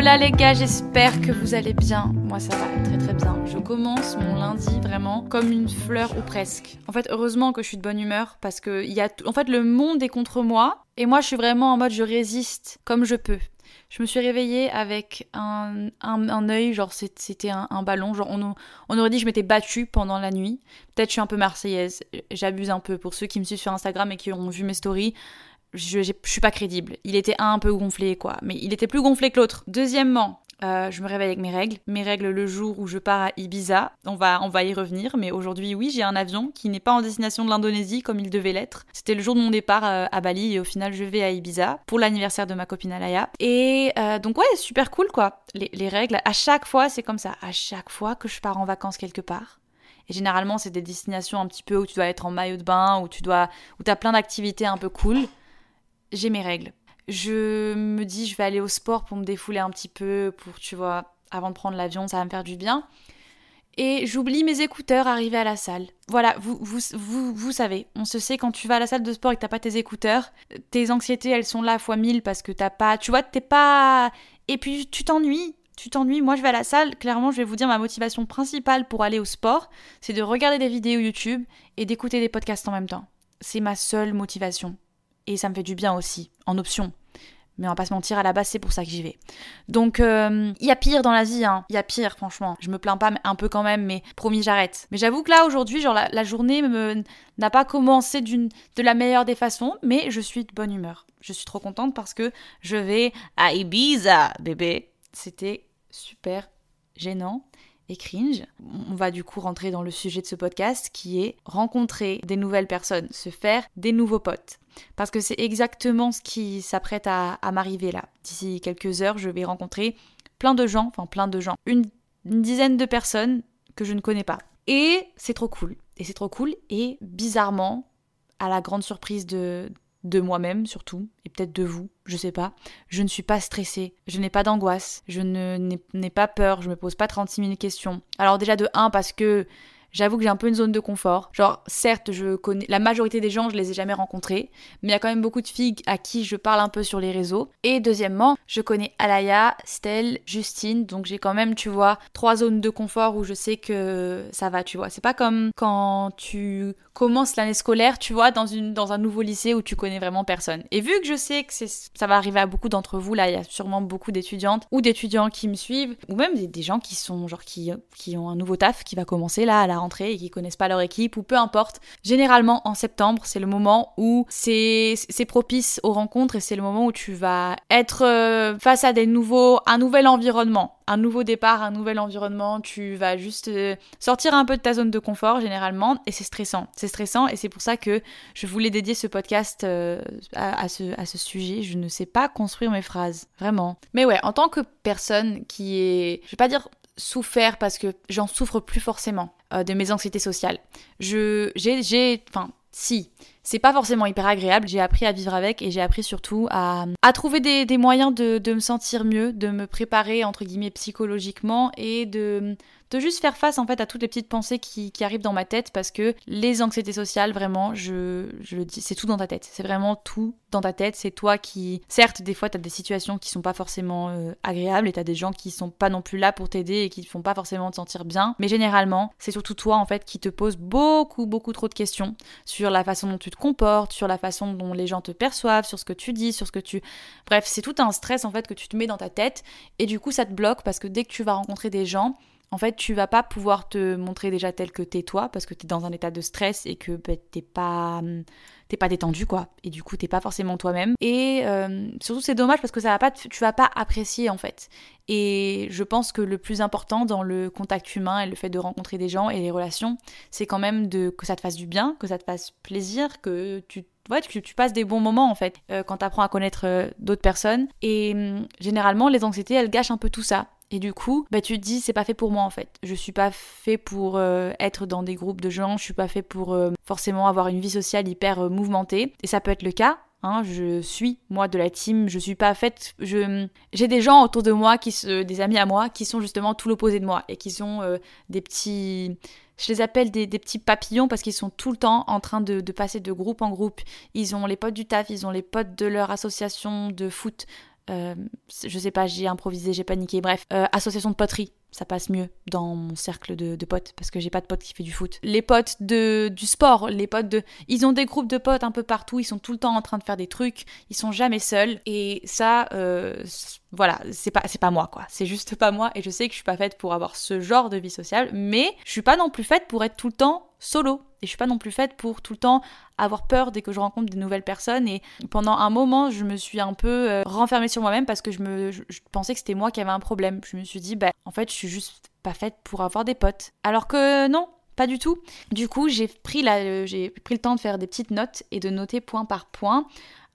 Hola les gars, j'espère que vous allez bien. Moi ça va très très bien. Je commence mon lundi vraiment comme une fleur ou presque. En fait, heureusement que je suis de bonne humeur parce que y a en fait le monde est contre moi et moi je suis vraiment en mode je résiste comme je peux. Je me suis réveillée avec un, un, œil, genre c'était un, un ballon, genre on, on aurait dit que je m'étais battue pendant la nuit. Peut-être je suis un peu marseillaise, j'abuse un peu. Pour ceux qui me suivent sur Instagram et qui ont vu mes stories, je, je suis pas crédible. Il était un peu gonflé, quoi. Mais il était plus gonflé que l'autre. Deuxièmement, euh, je me réveille avec mes règles. Mes règles le jour où je pars à Ibiza. On va, on va y revenir. Mais aujourd'hui, oui, j'ai un avion qui n'est pas en destination de l'Indonésie comme il devait l'être. C'était le jour de mon départ euh, à Bali et au final, je vais à Ibiza pour l'anniversaire de ma copine Alaya. Et euh, donc, ouais, super cool, quoi. Les, les règles, à chaque fois, c'est comme ça. À chaque fois que je pars en vacances quelque part. Et généralement, c'est des destinations un petit peu où tu dois être en maillot de bain, où tu dois, où as plein d'activités un peu cool j'ai mes règles. Je me dis, je vais aller au sport pour me défouler un petit peu, pour, tu vois, avant de prendre l'avion, ça va me faire du bien. Et j'oublie mes écouteurs arrivés à la salle. Voilà, vous, vous, vous, vous savez, on se sait quand tu vas à la salle de sport et que t'as pas tes écouteurs, tes anxiétés elles sont là fois mille parce que t'as pas, tu vois, t'es pas. Et puis tu t'ennuies, tu t'ennuies. Moi je vais à la salle, clairement je vais vous dire ma motivation principale pour aller au sport, c'est de regarder des vidéos YouTube et d'écouter des podcasts en même temps. C'est ma seule motivation et ça me fait du bien aussi, en option. Mais on va pas se mentir, à la base, c'est pour ça que j'y vais. Donc, il euh, y a pire dans l'Asie, hein. Il y a pire, franchement. Je me plains pas un peu quand même, mais promis, j'arrête. Mais j'avoue que là, aujourd'hui, genre, la, la journée n'a pas commencé de la meilleure des façons, mais je suis de bonne humeur. Je suis trop contente parce que je vais à Ibiza, bébé. C'était super gênant cringe. On va du coup rentrer dans le sujet de ce podcast qui est rencontrer des nouvelles personnes, se faire des nouveaux potes. Parce que c'est exactement ce qui s'apprête à, m'arriver là. D'ici quelques heures, je vais rencontrer plein de gens, enfin plein de gens, une dizaine de personnes que je ne connais pas. Et c'est trop cool. Et c'est trop cool. Et bizarrement, à la grande surprise de, de moi-même surtout, et peut-être de vous, je sais pas, je ne suis pas stressée, je n'ai pas d'angoisse, je n'ai pas peur, je me pose pas 36 000 questions. Alors déjà de 1 parce que j'avoue que j'ai un peu une zone de confort. Genre certes, je connais la majorité des gens, je les ai jamais rencontrés, mais il y a quand même beaucoup de filles à qui je parle un peu sur les réseaux. Et deuxièmement, je connais Alaya, Stell, Justine, donc j'ai quand même, tu vois, trois zones de confort où je sais que ça va, tu vois. C'est pas comme quand tu commences l'année scolaire, tu vois, dans, une, dans un nouveau lycée où tu connais vraiment personne. Et vu que je sais que ça va arriver à beaucoup d'entre vous, là, il y a sûrement beaucoup d'étudiantes ou d'étudiants qui me suivent, ou même des, des gens qui sont, genre, qui, qui ont un nouveau taf qui va commencer là à la rentrée et qui connaissent pas leur équipe, ou peu importe. Généralement, en septembre, c'est le moment où c'est, propice aux rencontres et c'est le moment où tu vas être euh, face à des nouveaux, un nouvel environnement un nouveau départ, un nouvel environnement, tu vas juste euh, sortir un peu de ta zone de confort généralement et c'est stressant. C'est stressant et c'est pour ça que je voulais dédier ce podcast euh, à ce, à ce sujet. Je ne sais pas construire mes phrases, vraiment. Mais ouais, en tant que personne qui est, je vais pas dire souffert parce que j'en souffre plus forcément euh, de mes anxiétés sociales. Je, j'ai, j'ai, enfin, si, c'est pas forcément hyper agréable. J'ai appris à vivre avec et j'ai appris surtout à, à trouver des, des moyens de, de, me sentir mieux, de me préparer entre guillemets psychologiquement et de, de juste faire face en fait à toutes les petites pensées qui, arrivent dans ma tête parce que les anxiétés sociales, vraiment, je, le dis, c'est tout dans ta tête. C'est vraiment tout dans ta tête. C'est toi qui, certes, des fois, t'as des situations qui sont pas forcément euh, agréables et t'as des gens qui sont pas non plus là pour t'aider et qui font pas forcément te sentir bien. Mais généralement, c'est surtout toi en fait qui te pose beaucoup, beaucoup trop de questions sur la façon dont tu te comportes, sur la façon dont les gens te perçoivent, sur ce que tu dis, sur ce que tu. Bref, c'est tout un stress en fait que tu te mets dans ta tête et du coup, ça te bloque parce que dès que tu vas rencontrer des gens, En fait, tu vas pas pouvoir te montrer déjà tel que t'es toi parce que t'es dans un état de stress et que bah, t'es pas t'es pas détendu quoi. Et du coup t'es pas forcément toi-même. Et euh, surtout c'est dommage parce que ça va pas tu vas pas apprécier en fait. Et je pense que le plus important dans le contact humain et le fait de rencontrer des gens et les relations c'est quand même de que ça te fasse du bien que ça te fasse plaisir que tu ouais, que tu passes des bons moments en fait euh, quand tu apprends à connaître euh, d'autres personnes. Et hum, généralement les anxiétés elles gâchent un peu tout ça et du coup, bah, tu te dis, c'est pas fait pour moi en fait. Je suis pas fait pour euh, être dans des groupes de gens, je suis pas fait pour euh, forcément avoir une vie sociale hyper euh, mouvementée. Et ça peut être le cas. Hein, je suis moi de la team, je suis pas faite. Je j'ai des gens autour de moi qui se, des amis à moi qui sont justement tout l'opposé de moi et qui sont des petits je les appelle des, petits papillons parce qu'ils sont tout le temps en train de, de, passer de groupe en groupe. Ils ont les potes du taf, ils ont les potes de leur association de foot, euh, je sais pas, j'ai improvisé, j'ai paniqué, bref, euh, association de poterie, ça passe mieux dans mon cercle de, potes parce que j'ai pas de potes qui fait du foot. Les potes de du sport, les potes de, ils ont des groupes de potes un peu partout, ils sont tout le temps en train de faire des trucs, ils sont jamais seuls. Et ça, euh, voilà, c'est pas c'est pas moi quoi, c'est juste pas moi et je sais que je suis pas faite pour avoir ce genre de vie sociale, mais je suis pas non plus faite pour être tout le temps solo. Et je suis pas non plus faite pour tout le temps avoir peur dès que je rencontre des nouvelles personnes. Et pendant un moment, je me suis un peu euh, renfermée sur moi-même parce que je me pensais que c'était moi qui avais un problème. Je me suis dit, bah en fait, je suis juste pas faite pour avoir des potes. Alors que non, pas du tout. Du coup, j'ai pris, la, j'ai pris le temps de faire des petites notes et de noter point par point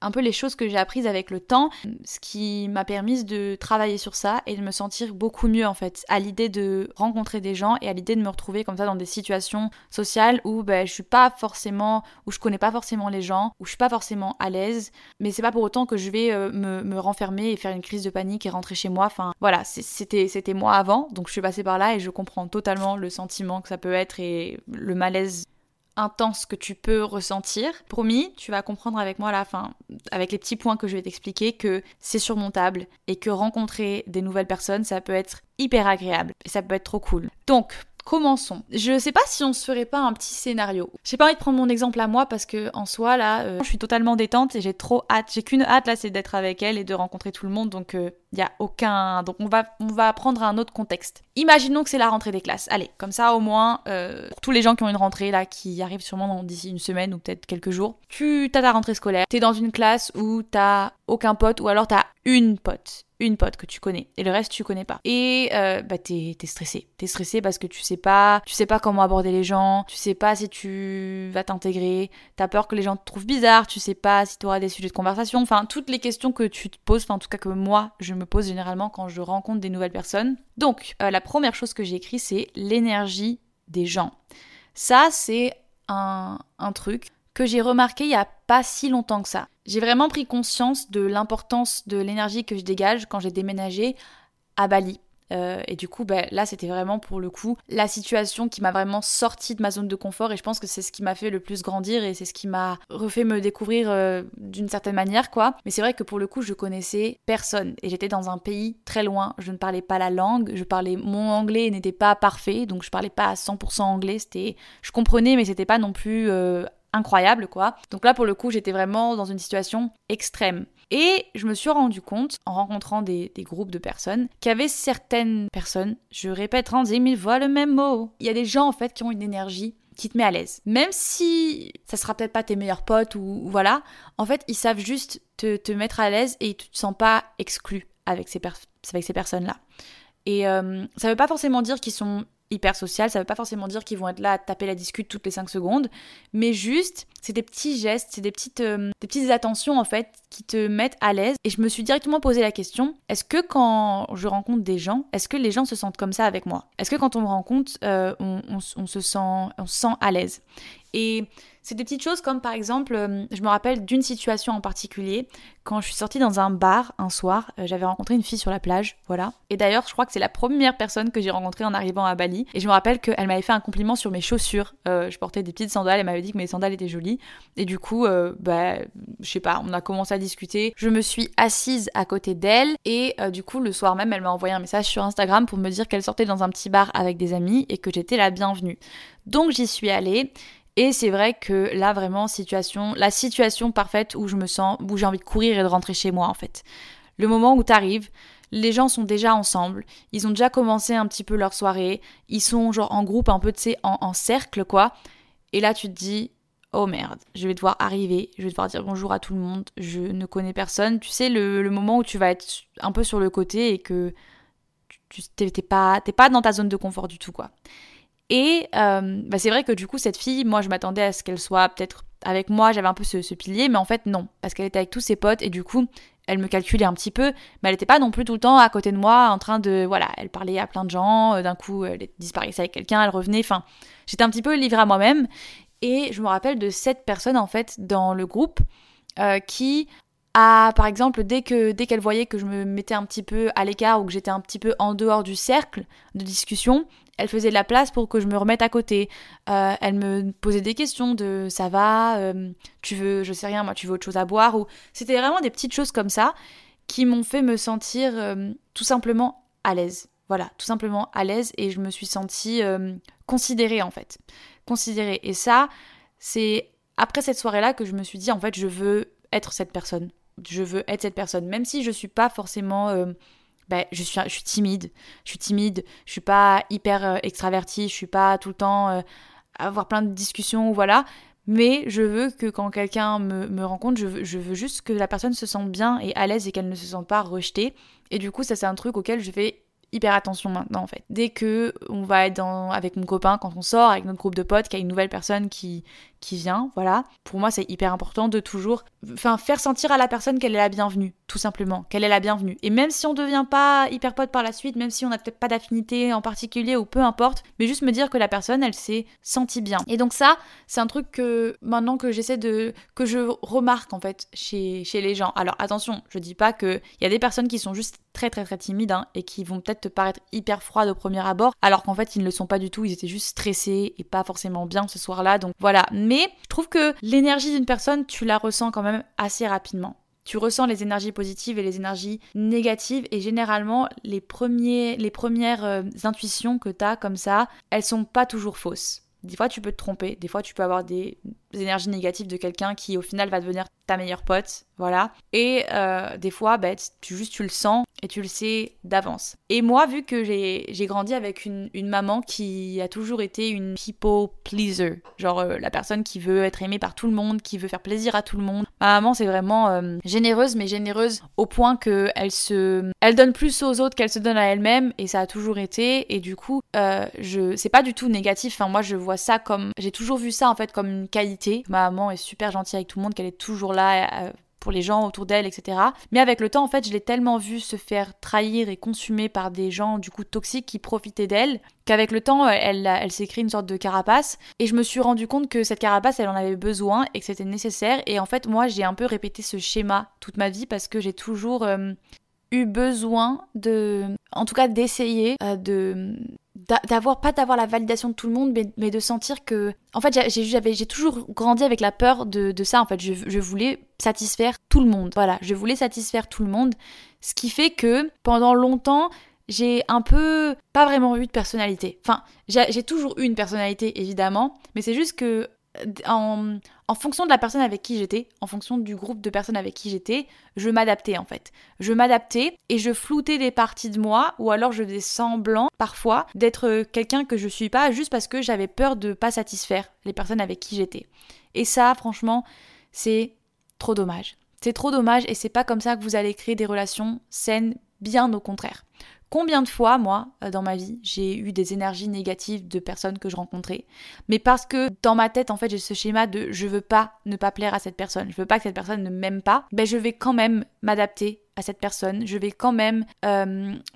un peu les choses que j'ai apprises avec le temps, ce qui m'a permis de travailler sur ça et de me sentir beaucoup mieux en fait, à l'idée de rencontrer des gens et à l'idée de me retrouver comme ça dans des situations sociales où ben, je suis pas forcément, où je connais pas forcément les gens, où je suis pas forcément à l'aise, mais c'est pas pour autant que je vais euh, me, me, renfermer et faire une crise de panique et rentrer chez moi. Enfin voilà, c'était c'était moi avant, donc je suis passée par là et je comprends totalement le sentiment que ça peut être et le malaise intense que tu peux ressentir. Promis, tu vas comprendre avec moi à la fin, avec les petits points que je vais t'expliquer, que c'est surmontable et que rencontrer des nouvelles personnes, ça peut être hyper agréable et ça peut être trop cool. Donc, Commençons. Je sais pas si on se ferait pas un petit scénario. J'ai pas envie de prendre mon exemple à moi parce que en soi là, euh, je suis totalement détente et j'ai trop hâte. J'ai qu'une hâte là, c'est d'être avec elle et de rencontrer tout le monde. Donc il euh, y a aucun. Donc on va on prendre un autre contexte. Imaginons que c'est la rentrée des classes. Allez, comme ça au moins euh, pour tous les gens qui ont une rentrée là, qui arrivent sûrement d'ici une semaine ou peut-être quelques jours, tu as ta rentrée scolaire. T'es dans une classe où t'as aucun pote ou alors t'as une pote une pote que tu connais et le reste tu connais pas. Et euh, bah t'es es stressé. T'es stressé parce que tu sais pas tu sais pas comment aborder les gens tu sais pas si tu vas t'intégrer t'as peur que les gens te trouvent bizarre tu sais pas si tu auras des sujets de conversation. Enfin toutes les questions que tu te poses en tout cas que moi je me pose généralement quand je rencontre des nouvelles personnes. Donc euh, la première chose que j'ai écrit c'est l'énergie des gens. Ça c'est un truc que j'ai remarqué il y a pas si longtemps que ça. J'ai vraiment pris conscience de l'importance de l'énergie que je dégage quand j'ai déménagé à Bali. Euh, et du coup, bah, là, c'était vraiment pour le coup la situation qui m'a vraiment sorti de ma zone de confort. Et je pense que c'est ce qui m'a fait le plus grandir et c'est ce qui m'a refait me découvrir euh, d'une certaine manière, quoi. Mais c'est vrai que pour le coup, je connaissais personne et j'étais dans un pays très loin. Je ne parlais pas la langue. Je parlais mon anglais n'était pas parfait, donc je parlais pas à 100% anglais. C'était, je comprenais, mais c'était pas non plus euh, incroyable quoi. Donc là pour le coup j'étais vraiment dans une situation extrême. Et je me suis rendu compte, en rencontrant des, groupes de personnes, qu'il y avait certaines personnes, je répète 30 000 fois le même mot, il y a des gens en fait qui ont une énergie qui te met à l'aise. Même si ça sera peut-être pas tes meilleurs potes ou, voilà, en fait ils savent juste te, mettre à l'aise et tu te sens pas exclu avec ces, avec ces personnes-là. Et euh, ça veut pas forcément dire qu'ils sont hyper social, ça veut pas forcément dire qu'ils vont être là à taper la discute toutes les 5 secondes, mais juste, c'est des petits gestes, c'est des petites, euh, des petites attentions en fait qui te mettent à l'aise. Et je me suis directement posé la question, est-ce que quand je rencontre des gens, est-ce que les gens se sentent comme ça avec moi? Est-ce que quand on me rencontre, euh, on, se sent, on se sent à l'aise? Et c'est des petites choses comme par exemple, euh, je me rappelle d'une situation en particulier, quand je suis sortie dans un bar un soir, euh, j'avais rencontré une fille sur la plage, voilà. Et d'ailleurs, je crois que c'est la première personne que j'ai rencontrée en arrivant à Bali. Et je me rappelle qu'elle m'avait fait un compliment sur mes chaussures. Euh, je portais des petites sandales, elle m'avait dit que mes sandales étaient jolies. Et du coup, bah, je sais pas, on a commencé à discuter. Je me suis assise à côté d'elle et du coup, le soir même, elle m'a envoyé un message sur Instagram pour me dire qu'elle sortait dans un petit bar avec des amis et que j'étais la bienvenue. Donc j'y suis allée et c'est vrai que là, vraiment, situation, la situation parfaite où je me sens, où j'ai envie de courir et de rentrer chez moi, en fait. Le moment où t'arrives, les gens sont déjà ensemble, ils ont déjà commencé un petit peu leur soirée, ils sont genre en groupe un peu, tu sais, en, cercle quoi. Et là tu te dis, oh merde, je vais devoir arriver, je vais devoir dire bonjour à tout le monde, je ne connais personne. Tu sais, le, moment où tu vas être un peu sur le côté et que tu t'es pas, pas dans ta zone de confort du tout, quoi. Et euh, bah c'est vrai que du coup, cette fille, moi, je m'attendais à ce qu'elle soit peut-être avec moi, j'avais un peu ce, pilier, mais en fait, non, parce qu'elle était avec tous ses potes et du coup, elle me calculait un petit peu, mais elle n'était pas non plus tout le temps à côté de moi en train de. Voilà, elle parlait à plein de gens, euh, d'un coup, elle disparaissait avec quelqu'un, elle revenait, enfin, j'étais un petit peu livrée à moi-même. Et je me rappelle de cette personne en fait dans le groupe euh, qui a, par exemple, dès dès qu'elle voyait que je me mettais un petit peu à l'écart ou que j'étais un petit peu en dehors du cercle de discussion, elle faisait de la place pour que je me remette à côté. Euh, elle me posait des questions de ça va, euh, tu veux, je sais rien, moi tu veux autre chose à boire ou c'était vraiment des petites choses comme ça qui m'ont fait me sentir tout simplement à l'aise. Voilà, tout simplement à l'aise et je me suis sentie considérée en fait considérer. Et ça, c'est après cette soirée-là que je me suis dit, en fait, je veux être cette personne. Je veux être cette personne. Même si je suis pas forcément. Ben, je, suis, timide. Je suis timide. Je suis pas hyper euh, extravertie. Je suis pas tout le temps euh, avoir plein de discussions, voilà. Mais je veux que quand quelqu'un me, me rencontre, je veux, je veux juste que la personne se sente bien et à l'aise et qu'elle ne se sente pas rejetée. Et du coup, ça, c'est un truc auquel je vais hyper attention maintenant en fait. Dès que on va être dans, avec mon copain quand on sort, avec notre groupe de potes, qu'il y a une nouvelle personne qui, qui vient, voilà. Pour moi, c'est hyper important de toujours faire sentir à la personne qu'elle est la bienvenue, tout simplement, qu'elle est la bienvenue. Et même si on devient pas hyper pote par la suite, même si on n'a peut-être pas d'affinité en particulier ou peu importe, mais juste me dire que la personne, elle s'est sentie bien. Et donc ça, c'est un truc que maintenant que j'essaie de que je remarque en fait chez, chez les gens. Alors attention, je dis pas que il y a des personnes qui sont juste très très très timides hein, et qui vont peut-être te paraître hyper froides au premier abord, alors qu'en fait ils ne le sont pas du tout, ils étaient juste stressés et pas forcément bien ce soir-là. Donc voilà, mais je trouve que l'énergie d'une personne, tu la ressens quand même assez rapidement. Tu ressens les énergies positives et les énergies négatives et généralement les, premières euh, intuitions que tu as comme ça, elles sont pas toujours fausses. Des fois tu peux te tromper, des fois tu peux avoir des énergies négatives de quelqu'un qui au final va devenir ta meilleure pote, voilà. Et euh, des fois, bah, tu juste tu le sens et tu le sais d'avance. Et moi, vu que j'ai grandi avec une, une, maman qui a toujours été une people pleaser, genre euh, la personne qui veut être aimée par tout le monde, qui veut faire plaisir à tout le monde. Ma maman, c'est vraiment euh, généreuse, mais généreuse au point que elle se, elle donne plus aux autres qu'elle se donne à elle-même, et ça a toujours été. Et du coup, je, c'est pas du tout négatif. Enfin, moi, je vois ça comme, j'ai toujours vu ça en fait comme une qualité Ma maman est super gentille avec tout le monde, qu'elle est toujours là euh, pour les gens autour d'elle, etc. Mais avec le temps, en fait, je l'ai tellement vue se faire trahir et consumer par des gens du coup toxiques qui profitaient d'elle, qu'avec le temps, elle, elle, s'est créée une sorte de carapace. Et je me suis rendu compte que cette carapace, elle en avait besoin et que c'était nécessaire. Et en fait, moi, j'ai un peu répété ce schéma toute ma vie parce que j'ai toujours euh, eu besoin de, en tout cas, d'essayer euh, de d'avoir pas d'avoir la validation de tout le monde mais, de sentir que en fait j'ai toujours grandi avec la peur de, de ça en fait. Je, je, voulais satisfaire tout le monde. Voilà je voulais satisfaire tout le monde. Ce qui fait que pendant longtemps j'ai un peu pas vraiment eu de personnalité. Enfin j'ai toujours eu une personnalité évidemment mais c'est juste que en, fonction de la personne avec qui j'étais, en fonction du groupe de personnes avec qui j'étais, je m'adaptais en fait. Je m'adaptais et je floutais des parties de moi ou alors je faisais semblant parfois d'être quelqu'un que je suis pas juste parce que j'avais peur de pas satisfaire les personnes avec qui j'étais. Et ça, franchement, c'est trop dommage. C'est trop dommage et c'est pas comme ça que vous allez créer des relations saines, bien au contraire. Combien de fois, moi, euh, dans ma vie, j'ai eu des énergies négatives de personnes que je rencontrais, mais parce que dans ma tête, en fait, j'ai ce schéma de je veux pas ne pas plaire à cette personne, je veux pas que cette personne ne m'aime pas, ben je vais quand même m'adapter à cette personne, je vais quand même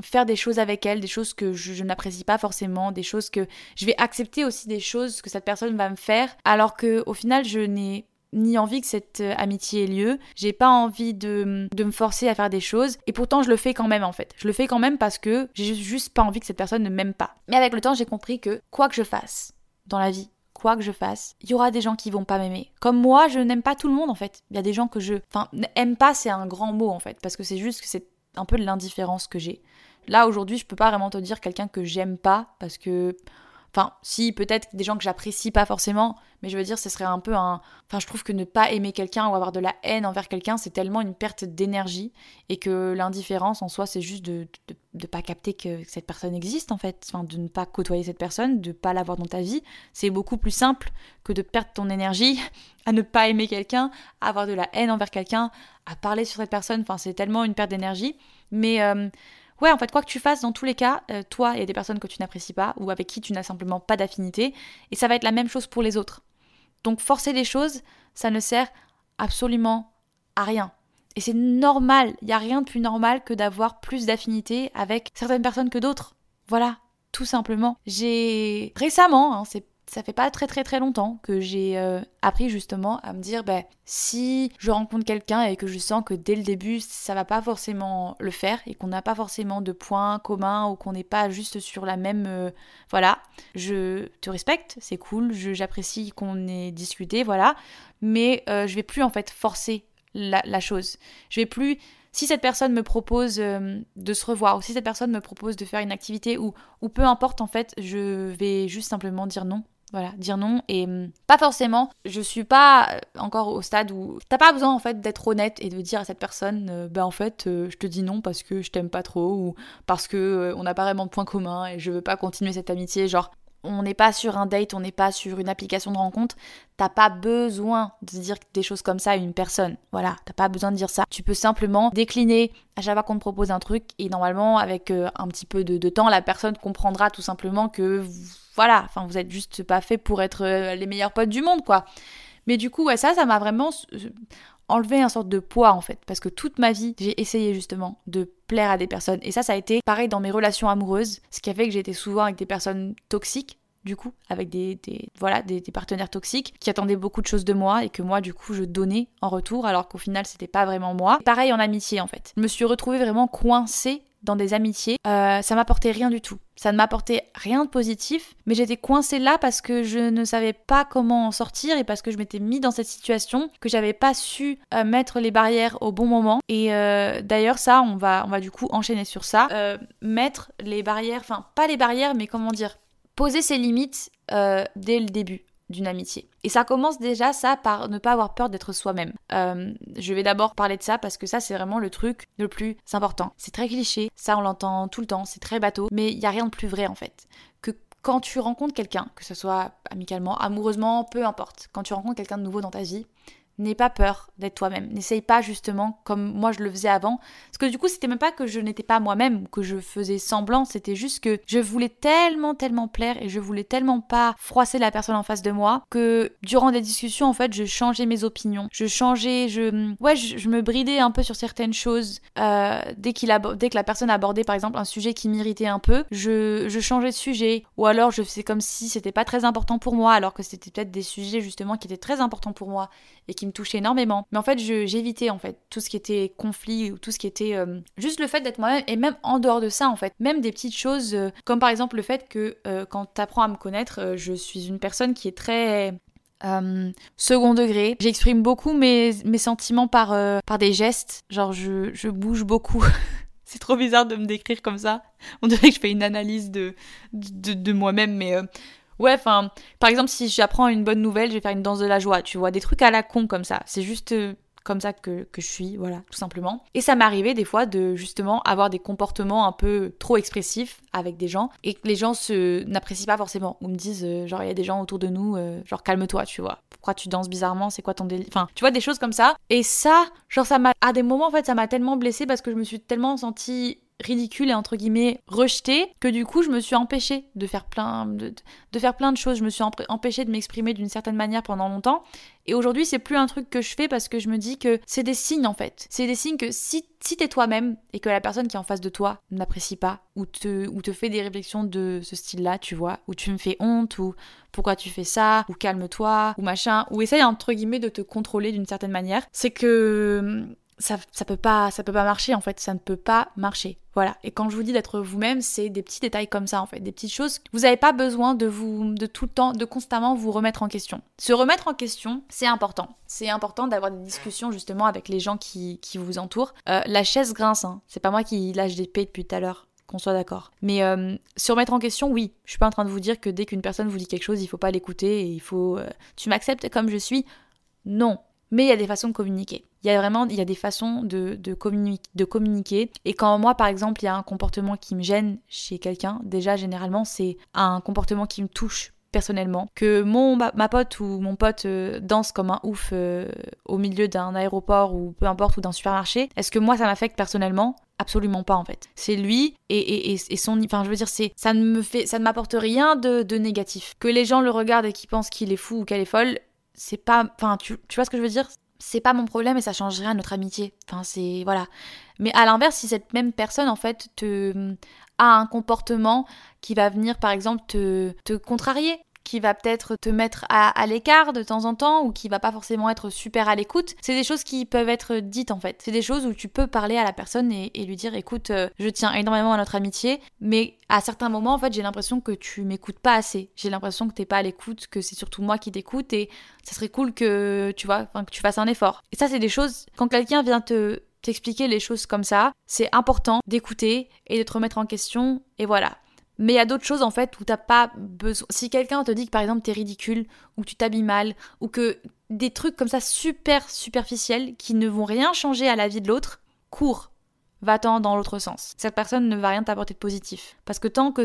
faire des choses avec elle, des choses que je, je n'apprécie pas forcément, des choses que je vais accepter aussi des choses que cette personne va me faire, alors que au final, je n'ai ni envie que cette euh, amitié ait lieu. J'ai pas envie de, de, me forcer à faire des choses. Et pourtant, je le fais quand même en fait. Je le fais quand même parce que j'ai juste pas envie que cette personne ne m'aime pas. Mais avec le temps, j'ai compris que quoi que je fasse dans la vie, quoi que je fasse, il y aura des gens qui vont pas m'aimer. Comme moi, je n'aime pas tout le monde en fait. Il y a des gens que je. Enfin, aime pas, c'est un grand mot en fait. Parce que c'est juste que c'est un peu de l'indifférence que j'ai. Là, aujourd'hui, je peux pas vraiment te dire quelqu'un que j'aime pas parce que Enfin, si, peut-être des gens que j'apprécie pas forcément, mais je veux dire, ce serait un peu un. Enfin, je trouve que ne pas aimer quelqu'un ou avoir de la haine envers quelqu'un, c'est tellement une perte d'énergie et que l'indifférence en soi, c'est juste de ne pas capter que cette personne existe en fait, enfin, de ne pas côtoyer cette personne, de ne pas l'avoir dans ta vie. C'est beaucoup plus simple que de perdre ton énergie à ne pas aimer quelqu'un, à avoir de la haine envers quelqu'un, à parler sur cette personne. Enfin, c'est tellement une perte d'énergie. Mais. Euh, Ouais, en fait, quoi que tu fasses, dans tous les cas, euh, toi, il y a des personnes que tu n'apprécies pas ou avec qui tu n'as simplement pas d'affinité, et ça va être la même chose pour les autres. Donc forcer les choses, ça ne sert absolument à rien. Et c'est normal, il n'y a rien de plus normal que d'avoir plus d'affinité avec certaines personnes que d'autres. Voilà, tout simplement. J'ai récemment, hein, c'est ça fait pas très très très longtemps que j'ai euh, appris justement à me dire bah, si je rencontre quelqu'un et que je sens que dès le début ça va pas forcément le faire et qu'on n'a pas forcément de points communs ou qu'on n'est pas juste sur la même euh, voilà je te respecte c'est cool j'apprécie qu'on ait discuté voilà mais euh, je vais plus en fait forcer la, la chose. Je vais plus si cette personne me propose de se revoir ou si cette personne me propose de faire une activité ou, ou peu importe en fait, je vais juste simplement dire non voilà, dire non et hum, pas forcément. Je suis pas euh, encore au stade où t'as pas besoin en fait d'être honnête et de dire à cette personne, euh, ben en fait, euh, je te dis non parce que je t'aime pas trop ou parce que on n'a pas vraiment de points communs et je veux pas continuer cette amitié. Genre, on n'est pas sur un date, on n'est pas sur une application de rencontre, t'as pas besoin de dire des choses comme ça à une personne. Voilà, t'as pas besoin de dire ça. Tu peux simplement décliner à chaque fois qu'on te propose un truc et normalement avec euh, un petit peu de, temps, la personne comprendra tout simplement que voilà, enfin vous êtes juste pas fait pour être euh, les meilleurs potes du monde quoi. Mais du coup, ouais, ça, ça m'a vraiment enlevé un sorte de poids en fait. Parce que toute ma vie j'ai essayé justement de plaire à des personnes. Et ça ça a été pareil dans mes relations amoureuses ce qui a fait que j'étais souvent avec des personnes toxiques du coup avec des, voilà des, partenaires toxiques qui attendaient beaucoup de choses de moi et que moi du coup je donnais en retour alors qu'au final c'était pas vraiment moi. Pareil en amitié en fait. Je me suis retrouvée vraiment coincée dans des amitiés, euh, ça m'apportait rien du tout. Ça ne m'apportait rien de positif, mais j'étais coincée là parce que je ne savais pas comment en sortir et parce que je m'étais mis dans cette situation, que j'avais pas su euh, mettre les barrières au bon moment. Et euh, d'ailleurs, ça, on va, on va du coup enchaîner sur ça. mettre les barrières, enfin, pas les barrières, mais comment dire, poser ses limites dès le début d'une amitié. Et ça commence déjà ça par ne pas avoir peur d'être soi-même. Euh, je vais d'abord parler de ça parce que ça c'est vraiment le truc le plus important. C'est très cliché, ça on l'entend tout le temps, c'est très bateau, mais il y a rien de plus vrai en fait. Que quand tu rencontres quelqu'un, que ce soit amicalement, amoureusement, peu importe, quand tu rencontres quelqu'un de nouveau dans ta vie, N'aie pas peur d'être toi-même. N'essaye pas justement comme moi je le faisais avant. Parce que du coup, c'était même pas que je n'étais pas moi-même que je faisais semblant. C'était juste que je voulais tellement, tellement plaire et je voulais tellement pas froisser la personne en face de moi que durant des discussions, en fait, je changeais mes opinions. Je changeais, je. Ouais, je, me bridais un peu sur certaines choses. Euh, dès, qu'il dès que la personne abordait par exemple un sujet qui m'irritait un peu, je, je changeais de sujet. Ou alors je faisais comme si c'était pas très important pour moi alors que c'était peut-être des sujets justement qui étaient très importants pour moi et qui me énormément. Mais en fait, j'évitais en fait tout ce qui était conflit ou tout ce qui était euh, juste le fait d'être moi-même et même en dehors de ça en fait, même des petites choses euh, comme par exemple le fait que euh, quand tu apprends à me connaître, je suis une personne qui est très second degré. J'exprime beaucoup mes, mes sentiments par, par des gestes. Genre, je, je bouge beaucoup. C'est trop bizarre de me décrire comme ça. On dirait que je fais une analyse de, de, de moi-même, mais Ouais, enfin, par exemple, si j'apprends une bonne nouvelle, je vais faire une danse de la joie, tu vois, des trucs à la con comme ça. C'est juste euh, comme ça que, je suis, voilà, tout simplement. Et ça m'arrivait des fois de justement avoir des comportements un peu trop expressifs avec des gens et que les gens se n'apprécient pas forcément ou me disent euh, genre il y a des gens autour de nous, euh, genre calme-toi, tu vois. Pourquoi tu danses bizarrement? C'est quoi ton délire Enfin, tu vois des choses comme ça. Et ça, genre ça m'a à des moments en fait ça m'a tellement blessée parce que je me suis tellement sentie ridicule et entre guillemets rejeté que du coup je me suis empêchée de faire plein de, de faire plein de choses. Je me suis empêchée de m'exprimer d'une certaine manière pendant longtemps. Et aujourd'hui c'est plus un truc que je fais parce que je me dis que c'est des signes en fait. C'est des signes que si, si t'es toi-même et que la personne qui est en face de toi n'apprécie pas ou te, ou te fait des réflexions de ce style là tu vois ou tu me fais honte ou pourquoi tu fais ça ou calme-toi ou machin ou essaye entre guillemets de te contrôler d'une certaine manière c'est que ça, ça peut pas ça peut pas marcher en fait ça ne peut pas marcher voilà et quand je vous dis d'être vous-même c'est des petits détails comme ça en fait des petites choses vous n'avez pas besoin de vous de tout le temps de constamment vous remettre en question se remettre en question c'est important c'est important d'avoir des discussions justement avec les gens qui, qui vous entourent euh, la chaise grince hein. c'est pas moi qui lâche des paix depuis tout à l'heure qu'on soit d'accord. Mais euh, sur mettre en question, oui, je suis pas en train de vous dire que dès qu'une personne vous dit quelque chose, il faut pas l'écouter et il faut. Euh, tu m'acceptes comme je suis? Non. Mais il y a des façons de communiquer. Il y a vraiment il y a des façons de, de, communiquer. Et quand moi, par exemple, il y a un comportement qui me gêne chez quelqu'un, déjà, généralement, c'est un comportement qui me touche personnellement. Que mon ma, pote ou mon pote euh, danse comme un ouf euh, au milieu d'un aéroport ou peu importe ou d'un supermarché, est-ce que moi ça m'affecte personnellement? Absolument pas en fait. C'est lui et, et, et, son, enfin je veux dire c'est, ça ne me fait, ça ne m'apporte rien de, de négatif. Que les gens le regardent et qu'ils pensent qu'il est fou ou qu'elle est folle, c'est pas, enfin tu, tu vois ce que je veux dire? C'est pas mon problème et ça change rien à notre amitié. Enfin c'est voilà. Mais à l'inverse, si cette même personne en fait te a un comportement qui va venir par exemple te, te contrarier, qui va peut-être te mettre à, l'écart de temps en temps ou qui va pas forcément être super à l'écoute. C'est des choses qui peuvent être dites en fait. C'est des choses où tu peux parler à la personne et, lui dire écoute, euh, je tiens énormément à notre amitié, mais à certains moments en fait j'ai l'impression que tu m'écoutes pas assez. J'ai l'impression que t'es pas à l'écoute, que c'est surtout moi qui t'écoute et ça serait cool que tu vois, que tu fasses un effort. Et ça c'est des choses quand quelqu'un vient te t'expliquer les choses comme ça, c'est important d'écouter et de te remettre en question, et voilà. Mais il y a d'autres choses en fait où t'as pas besoin. Si quelqu'un te dit que par exemple t'es ridicule, ou tu t'habilles mal, ou que des trucs comme ça super superficiels qui ne vont rien changer à la vie de l'autre, cours va-t'en dans l'autre sens. Cette personne ne va rien t'apporter de positif. Parce que tant que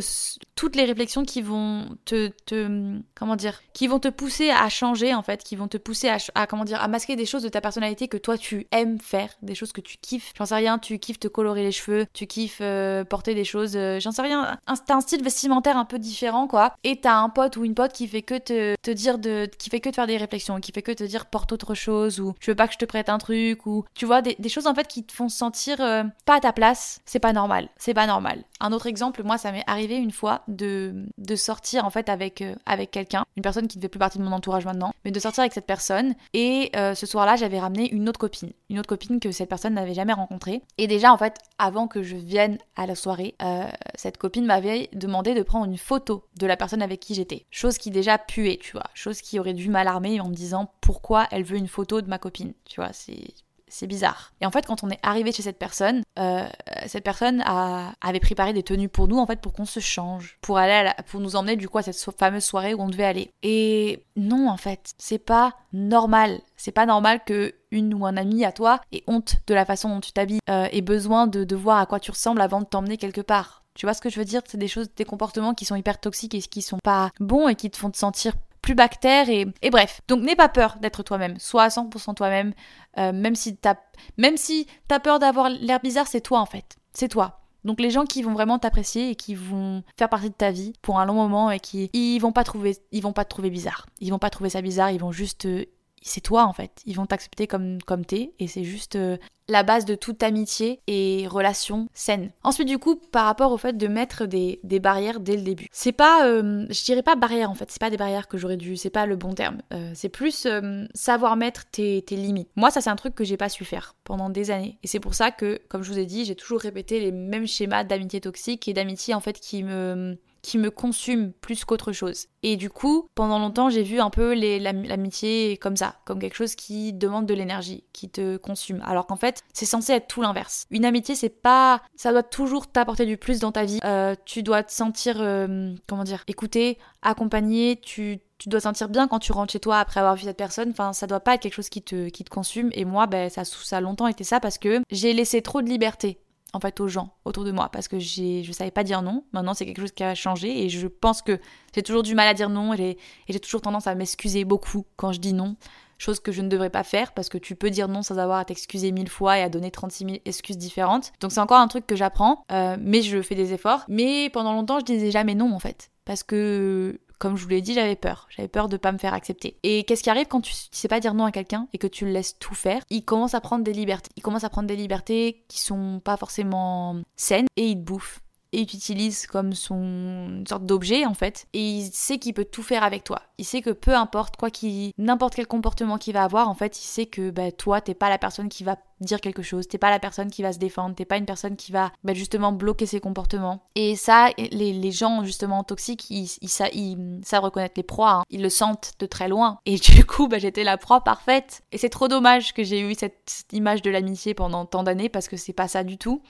toutes les réflexions qui vont te, te, comment dire, qui vont te pousser à changer en fait, qui vont te pousser à, comment dire, à masquer des choses de ta personnalité que toi tu aimes faire, des choses que tu kiffes. J'en sais rien, tu kiffes te colorer les cheveux, tu kiffes euh, porter des choses, euh, j'en sais rien. T'as un style vestimentaire un peu différent quoi. Et t'as un pote ou une pote qui fait que te, te dire de, qui fait que te faire des réflexions, qui fait que te dire porte autre chose ou je veux pas que je te prête un truc ou tu vois des, des choses en fait qui te font sentir euh, pas à ta place, c'est pas normal. C'est pas normal. Un autre exemple, moi, ça m'est arrivé une fois de, de sortir en fait avec, euh, avec quelqu'un, une personne qui ne fait plus partie de mon entourage maintenant, mais de sortir avec cette personne. Et euh, ce soir-là, j'avais ramené une autre copine, une autre copine que cette personne n'avait jamais rencontrée. Et déjà, en fait, avant que je vienne à la soirée, euh, cette copine m'avait demandé de prendre une photo de la personne avec qui j'étais. Chose qui déjà puait, tu vois. Chose qui aurait dû m'alarmer en me disant pourquoi elle veut une photo de ma copine. Tu vois, c'est c'est bizarre. Et en fait, quand on est arrivé chez cette personne, euh, cette personne a, avait préparé des tenues pour nous, en fait, pour qu'on se change, pour aller pour nous emmener du coup à cette fameuse soirée où on devait aller. Et non, en fait, c'est pas normal. C'est pas normal que une ou un ami à toi ait honte de la façon dont tu t'habilles, euh, ait besoin de, de voir à quoi tu ressembles avant de t'emmener quelque part. Tu vois ce que je veux dire? C'est des choses, des comportements qui sont hyper toxiques et qui sont pas bons et qui te font te sentir plus bactère et, et bref. Donc n'aie pas peur d'être toi-même, sois à 100% toi-même, euh, même si t'as même si t'as peur d'avoir l'air bizarre, c'est toi en fait, c'est toi. Donc les gens qui vont vraiment t'apprécier et qui vont faire partie de ta vie pour un long moment et qui ils vont pas trouver ils vont pas te trouver bizarre. Ils vont pas trouver ça bizarre, ils vont juste euh, c'est toi en fait. Ils vont t'accepter comme, comme t'es et c'est juste euh, la base de toute amitié et relation saine. Ensuite du coup, par rapport au fait de mettre des, barrières dès le début. C'est pas, euh, je dirais pas barrière en fait, c'est pas des barrières que j'aurais dû, c'est pas le bon terme. Euh, c'est plus savoir mettre tes, tes, limites. Moi ça c'est un truc que j'ai pas su faire pendant des années. Et c'est pour ça que, comme je vous ai dit, j'ai toujours répété les mêmes schémas d'amitié toxique et d'amitié en fait qui me qui me consume plus qu'autre chose. Et du coup, pendant longtemps, j'ai vu un peu l'amitié comme ça, comme quelque chose qui demande de l'énergie, qui te consume. Alors qu'en fait, c'est censé être tout l'inverse. Une amitié, c'est pas, ça doit toujours t'apporter du plus dans ta vie. Euh, tu dois te sentir, euh, comment dire, écouté, accompagné. Tu tu dois sentir bien quand tu rentres chez toi après avoir vu cette personne. Enfin, ça doit pas être quelque chose qui te, qui te consume. Et moi, ben, ça, ça a longtemps été ça parce que j'ai laissé trop de liberté en fait aux gens autour de moi parce que je savais pas dire non. Maintenant c'est quelque chose qui a changé et je pense que j'ai toujours du mal à dire non et j'ai toujours tendance à m'excuser beaucoup quand je dis non. Chose que je ne devrais pas faire parce que tu peux dire non sans avoir à t'excuser mille fois et à donner 36 000 excuses différentes. Donc c'est encore un truc que j'apprends, euh, mais je fais des efforts. Mais pendant longtemps je disais jamais non en fait. Parce que comme je vous l'ai dit, j'avais peur. J'avais peur de pas me faire accepter. Et qu'est-ce qui arrive quand tu, sais pas dire non à quelqu'un et que tu le laisses tout faire? Il commence à prendre des libertés. Il commence à prendre des libertés qui sont pas forcément saines et il te bouffe et il t'utilise comme son sorte d'objet en fait et il sait qu'il peut tout faire avec toi. Il sait que peu importe quoi qu'il n'importe quel comportement qu'il va avoir en fait, il sait que bah, toi t'es pas la personne qui va dire quelque chose, t'es pas la personne qui va se défendre, t'es pas une personne qui va bah, justement bloquer ses comportements. Et ça, les, les gens justement toxiques, ils, ils, ils, savent reconnaître les proies, hein. ils le sentent de très loin. Et du coup, bah, j'étais la proie parfaite. Et c'est trop dommage que j'ai eu cette image de l'amitié pendant tant d'années parce que c'est pas ça du tout.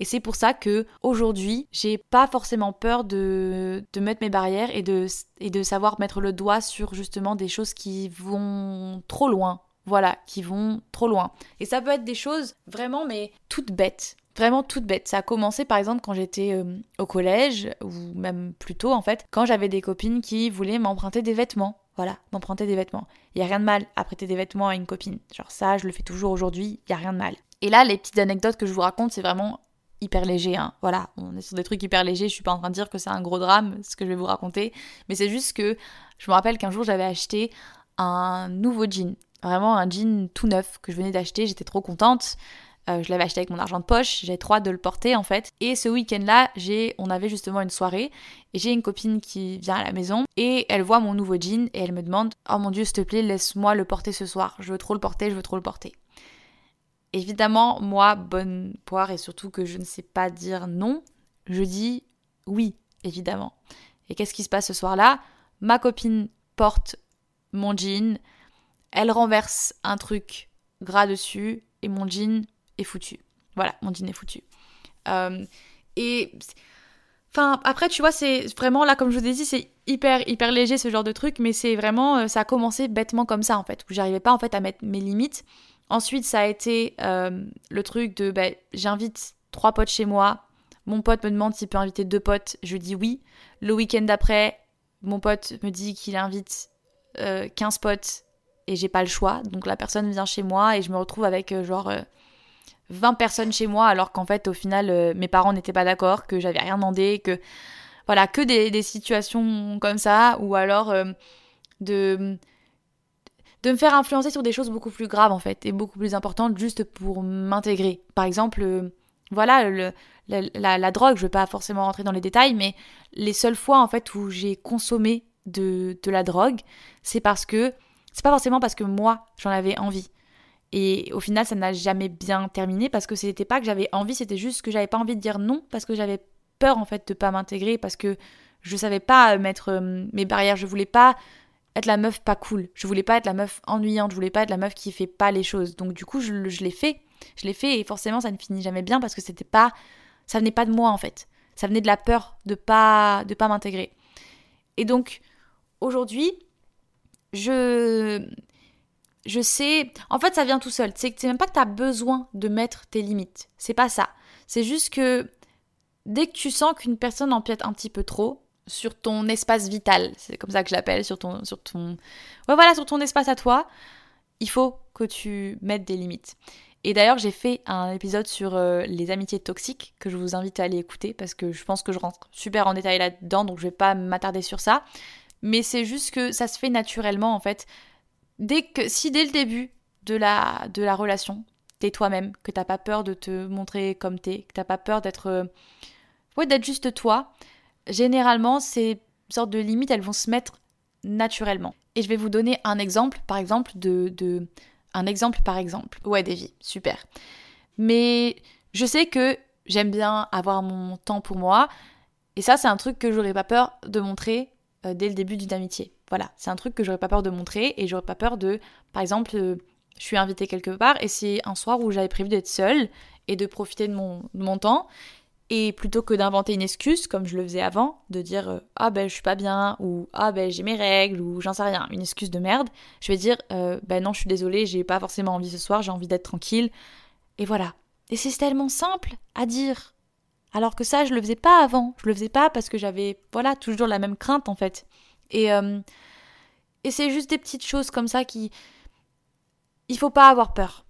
Et c'est pour ça que aujourd'hui, j'ai pas forcément peur de, de mettre mes barrières et de, et de savoir mettre le doigt sur justement des choses qui vont trop loin. Voilà, qui vont trop loin. Et ça peut être des choses vraiment, mais toutes bêtes. Vraiment toutes bêtes. Ça a commencé par exemple quand j'étais euh, au collège, ou même plus tôt en fait, quand j'avais des copines qui voulaient m'emprunter des vêtements. Voilà, m'emprunter des vêtements. Il y a rien de mal à prêter des vêtements à une copine. Genre ça, je le fais toujours aujourd'hui, il y a rien de mal. Et là, les petites anecdotes que je vous raconte, c'est vraiment hyper léger. Hein. Voilà, on est sur des trucs hyper légers. Je suis pas en train de dire que c'est un gros drame, ce que je vais vous raconter. Mais c'est juste que je me rappelle qu'un jour, j'avais acheté un nouveau jean. Vraiment un jean tout neuf que je venais d'acheter. J'étais trop contente. Euh, je l'avais acheté avec mon argent de poche, j'avais trop hâte de le porter en fait. Et ce week-end-là, j'ai, on avait justement une soirée et j'ai une copine qui vient à la maison et elle voit mon nouveau jean et elle me demande Oh mon dieu, s'il te plaît, laisse-moi le porter ce soir. Je veux trop le porter, je veux trop le porter. Évidemment, moi, bonne poire et surtout que je ne sais pas dire non, je dis oui, évidemment. Et qu'est-ce qui se passe ce soir-là? Ma copine porte mon jean, elle renverse un truc gras dessus et mon jean est foutu. Voilà, mon jean est foutu. Euh, et Enfin, après, tu vois, c'est vraiment là, comme je vous ai dit, c'est hyper, hyper léger ce genre de truc, mais c'est vraiment, euh, ça a commencé bêtement comme ça en fait, où j'arrivais pas en fait à mettre mes limites. Ensuite, ça a été euh, le truc de bah, j'invite trois potes chez moi. Mon pote me demande s'il peut inviter deux potes. Je dis oui. Le week-end d'après, mon pote me dit qu'il invite 15 euh, potes et j'ai pas le choix. Donc la personne vient chez moi et je me retrouve avec euh, genre 20 personnes chez moi alors qu'en fait au final mes parents n'étaient pas d'accord, que j'avais rien demandé, que voilà, que des, des situations comme ça ou alors de de me faire influencer sur des choses beaucoup plus graves en fait et beaucoup plus importantes juste pour m'intégrer. Par exemple, euh, voilà, le, la, drogue, je vais pas forcément rentrer dans les détails, mais les seules fois en fait où j'ai consommé de, de la drogue, c'est parce que c'est pas forcément parce que moi j'en avais envie. Et au final, ça n'a jamais bien terminé parce que c'était pas que j'avais envie, c'était juste que j'avais pas envie de dire non parce que j'avais peur en fait de pas m'intégrer parce que je savais pas mettre euh, mes barrières, je voulais pas être la meuf pas cool. Je voulais pas être la meuf ennuyante, je voulais pas être la meuf qui fait pas les choses. Donc du coup, je, l'ai fait. Je l'ai fait et forcément, ça ne finit jamais bien parce que c'était pas ça venait pas de moi en fait. Ça venait de la peur de pas de pas m'intégrer. Et donc aujourd'hui, je je sais, en fait, ça vient tout seul. C'est même pas que tu as besoin de mettre tes limites. C'est pas ça. C'est juste que dès que tu sens qu'une personne empiète un petit peu trop, sur ton espace vital, c'est comme ça que je l'appelle, sur ton, sur ton, ouais voilà, sur ton espace à toi, il faut que tu mettes des limites. Et d'ailleurs, j'ai fait un épisode sur euh, les amitiés toxiques que je vous invite à aller écouter parce que je pense que je rentre super en détail là-dedans, donc je vais pas m'attarder sur ça. Mais c'est juste que ça se fait naturellement en fait. Dès que, si dès le début de la, de la relation, t'es toi-même, que t'as pas peur de te montrer comme t'es, que t'as pas peur d'être, euh, ouais, d'être juste toi, généralement, ces sortes de limites, elles vont se mettre naturellement. Et je vais vous donner un exemple, par exemple, de, de un exemple par exemple. Ouais, Davy, super. Mais je sais que j'aime bien avoir mon temps pour moi. Et ça, c'est un truc que j'aurais pas peur de montrer euh, dès le début d'une amitié. Voilà, c'est un truc que j'aurais pas peur de montrer et j'aurais pas peur de, par exemple, euh, je suis invitée quelque part et c'est un soir où j'avais prévu d'être seule et de profiter de mon, de mon temps. Et plutôt que d'inventer une excuse, comme je le faisais avant, de dire euh, ah ben je suis pas bien, ou ah ben j'ai mes règles, ou j'en sais rien, une excuse de merde, je vais dire euh, ben non, je suis désolée, j'ai pas forcément envie ce soir, j'ai envie d'être tranquille. Et voilà. Et c'est tellement simple à dire. Alors que ça, je le faisais pas avant. Je le faisais pas parce que j'avais, voilà, toujours la même crainte en fait. Et, euh, et c'est juste des petites choses comme ça qui. Il faut pas avoir peur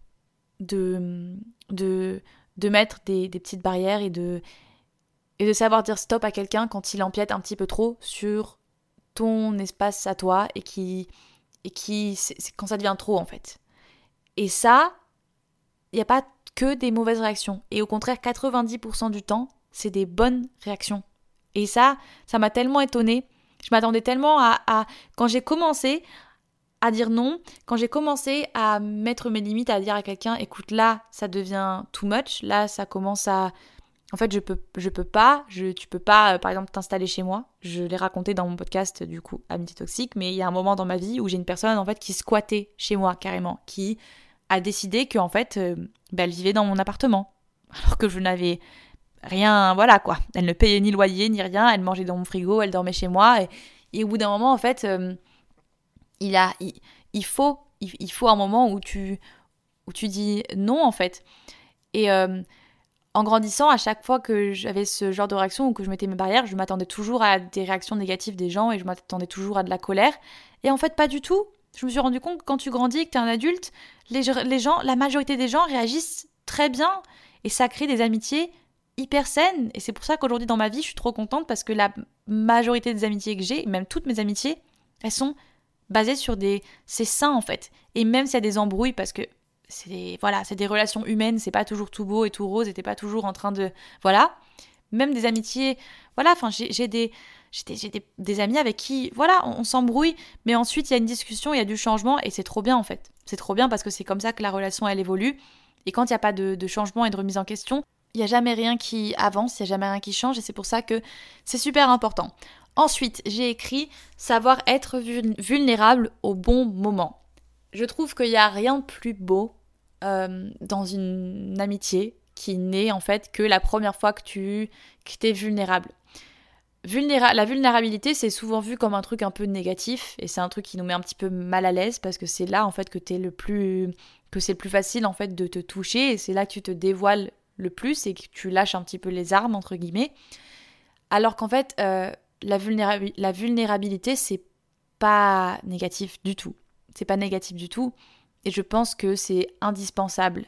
de. de de mettre des, petites barrières et de, et de savoir dire stop à quelqu'un quand il empiète un petit peu trop sur ton espace à toi et qui et qui c'est quand ça devient trop en fait. Et ça, il n'y a pas que des mauvaises réactions et au contraire 90% du temps, c'est des bonnes réactions. Et ça, ça m'a tellement étonnée. Je m'attendais tellement à, à quand j'ai commencé à dire non, quand j'ai commencé à mettre mes limites, à dire à quelqu'un, écoute, là, ça devient too much, là, ça commence à... En fait, je peux, je peux pas, je, tu peux pas, euh, par exemple, t'installer chez moi. Je l'ai raconté dans mon podcast, du coup, Amitié Toxique, mais il y a un moment dans ma vie où j'ai une personne, en fait, qui squattait chez moi, carrément, qui a décidé qu'en fait, euh, bah, elle vivait dans mon appartement. Alors que je n'avais rien, voilà quoi. Elle ne payait ni loyer ni rien, elle mangeait dans mon frigo, elle dormait chez moi. Et, au bout d'un moment, en fait, euh, il, a, il, faut, il, faut un moment où tu, où tu dis non en fait. Et euh, en grandissant, à chaque fois que j'avais ce genre de réaction ou que je mettais mes barrières, je m'attendais toujours à des réactions négatives des gens et je m'attendais toujours à de la colère. Et en fait, pas du tout. Je me suis rendu compte que quand tu grandis, que tu es un adulte, les gens, la majorité des gens réagissent très bien et ça crée des amitiés hyper saines. Et c'est pour ça qu'aujourd'hui dans ma vie, je suis trop contente parce que la majorité des amitiés que j'ai, même toutes mes amitiés, elles sont basées sur des. C'est sain en fait. Et même s'il y a des embrouilles, parce que c'est des, voilà, c'est des relations humaines, c'est pas toujours tout beau et tout rose, et t'es pas toujours en train de. Voilà. Même des amitiés. Voilà, enfin, j'ai des. J'ai des, amis avec qui, voilà, on, s'embrouille, mais ensuite il y a une discussion, il y a du changement, et c'est trop bien en fait. C'est trop bien parce que c'est comme ça que la relation elle évolue. Et quand il n'y a pas de, changement et de remise en question, il n'y a jamais rien qui avance, il n'y a jamais rien qui change, et c'est pour ça que c'est super important. Ensuite, j'ai écrit savoir être vulnérable au bon moment. Je trouve qu'il n'y a rien de plus beau euh, dans une amitié qui n'est en fait que la première fois que tu es vulnérable. la vulnérabilité, c'est souvent vu comme un truc un peu négatif et c'est un truc qui nous met un petit peu mal à l'aise parce que c'est là en fait que es le plus que c'est le plus facile en fait de te toucher et c'est là que tu te dévoiles le plus et que tu lâches un petit peu les armes entre guillemets. Alors qu'en fait euh, la, vulnérabilité c'est pas négatif du tout. C'est pas négatif du tout et je pense que c'est indispensable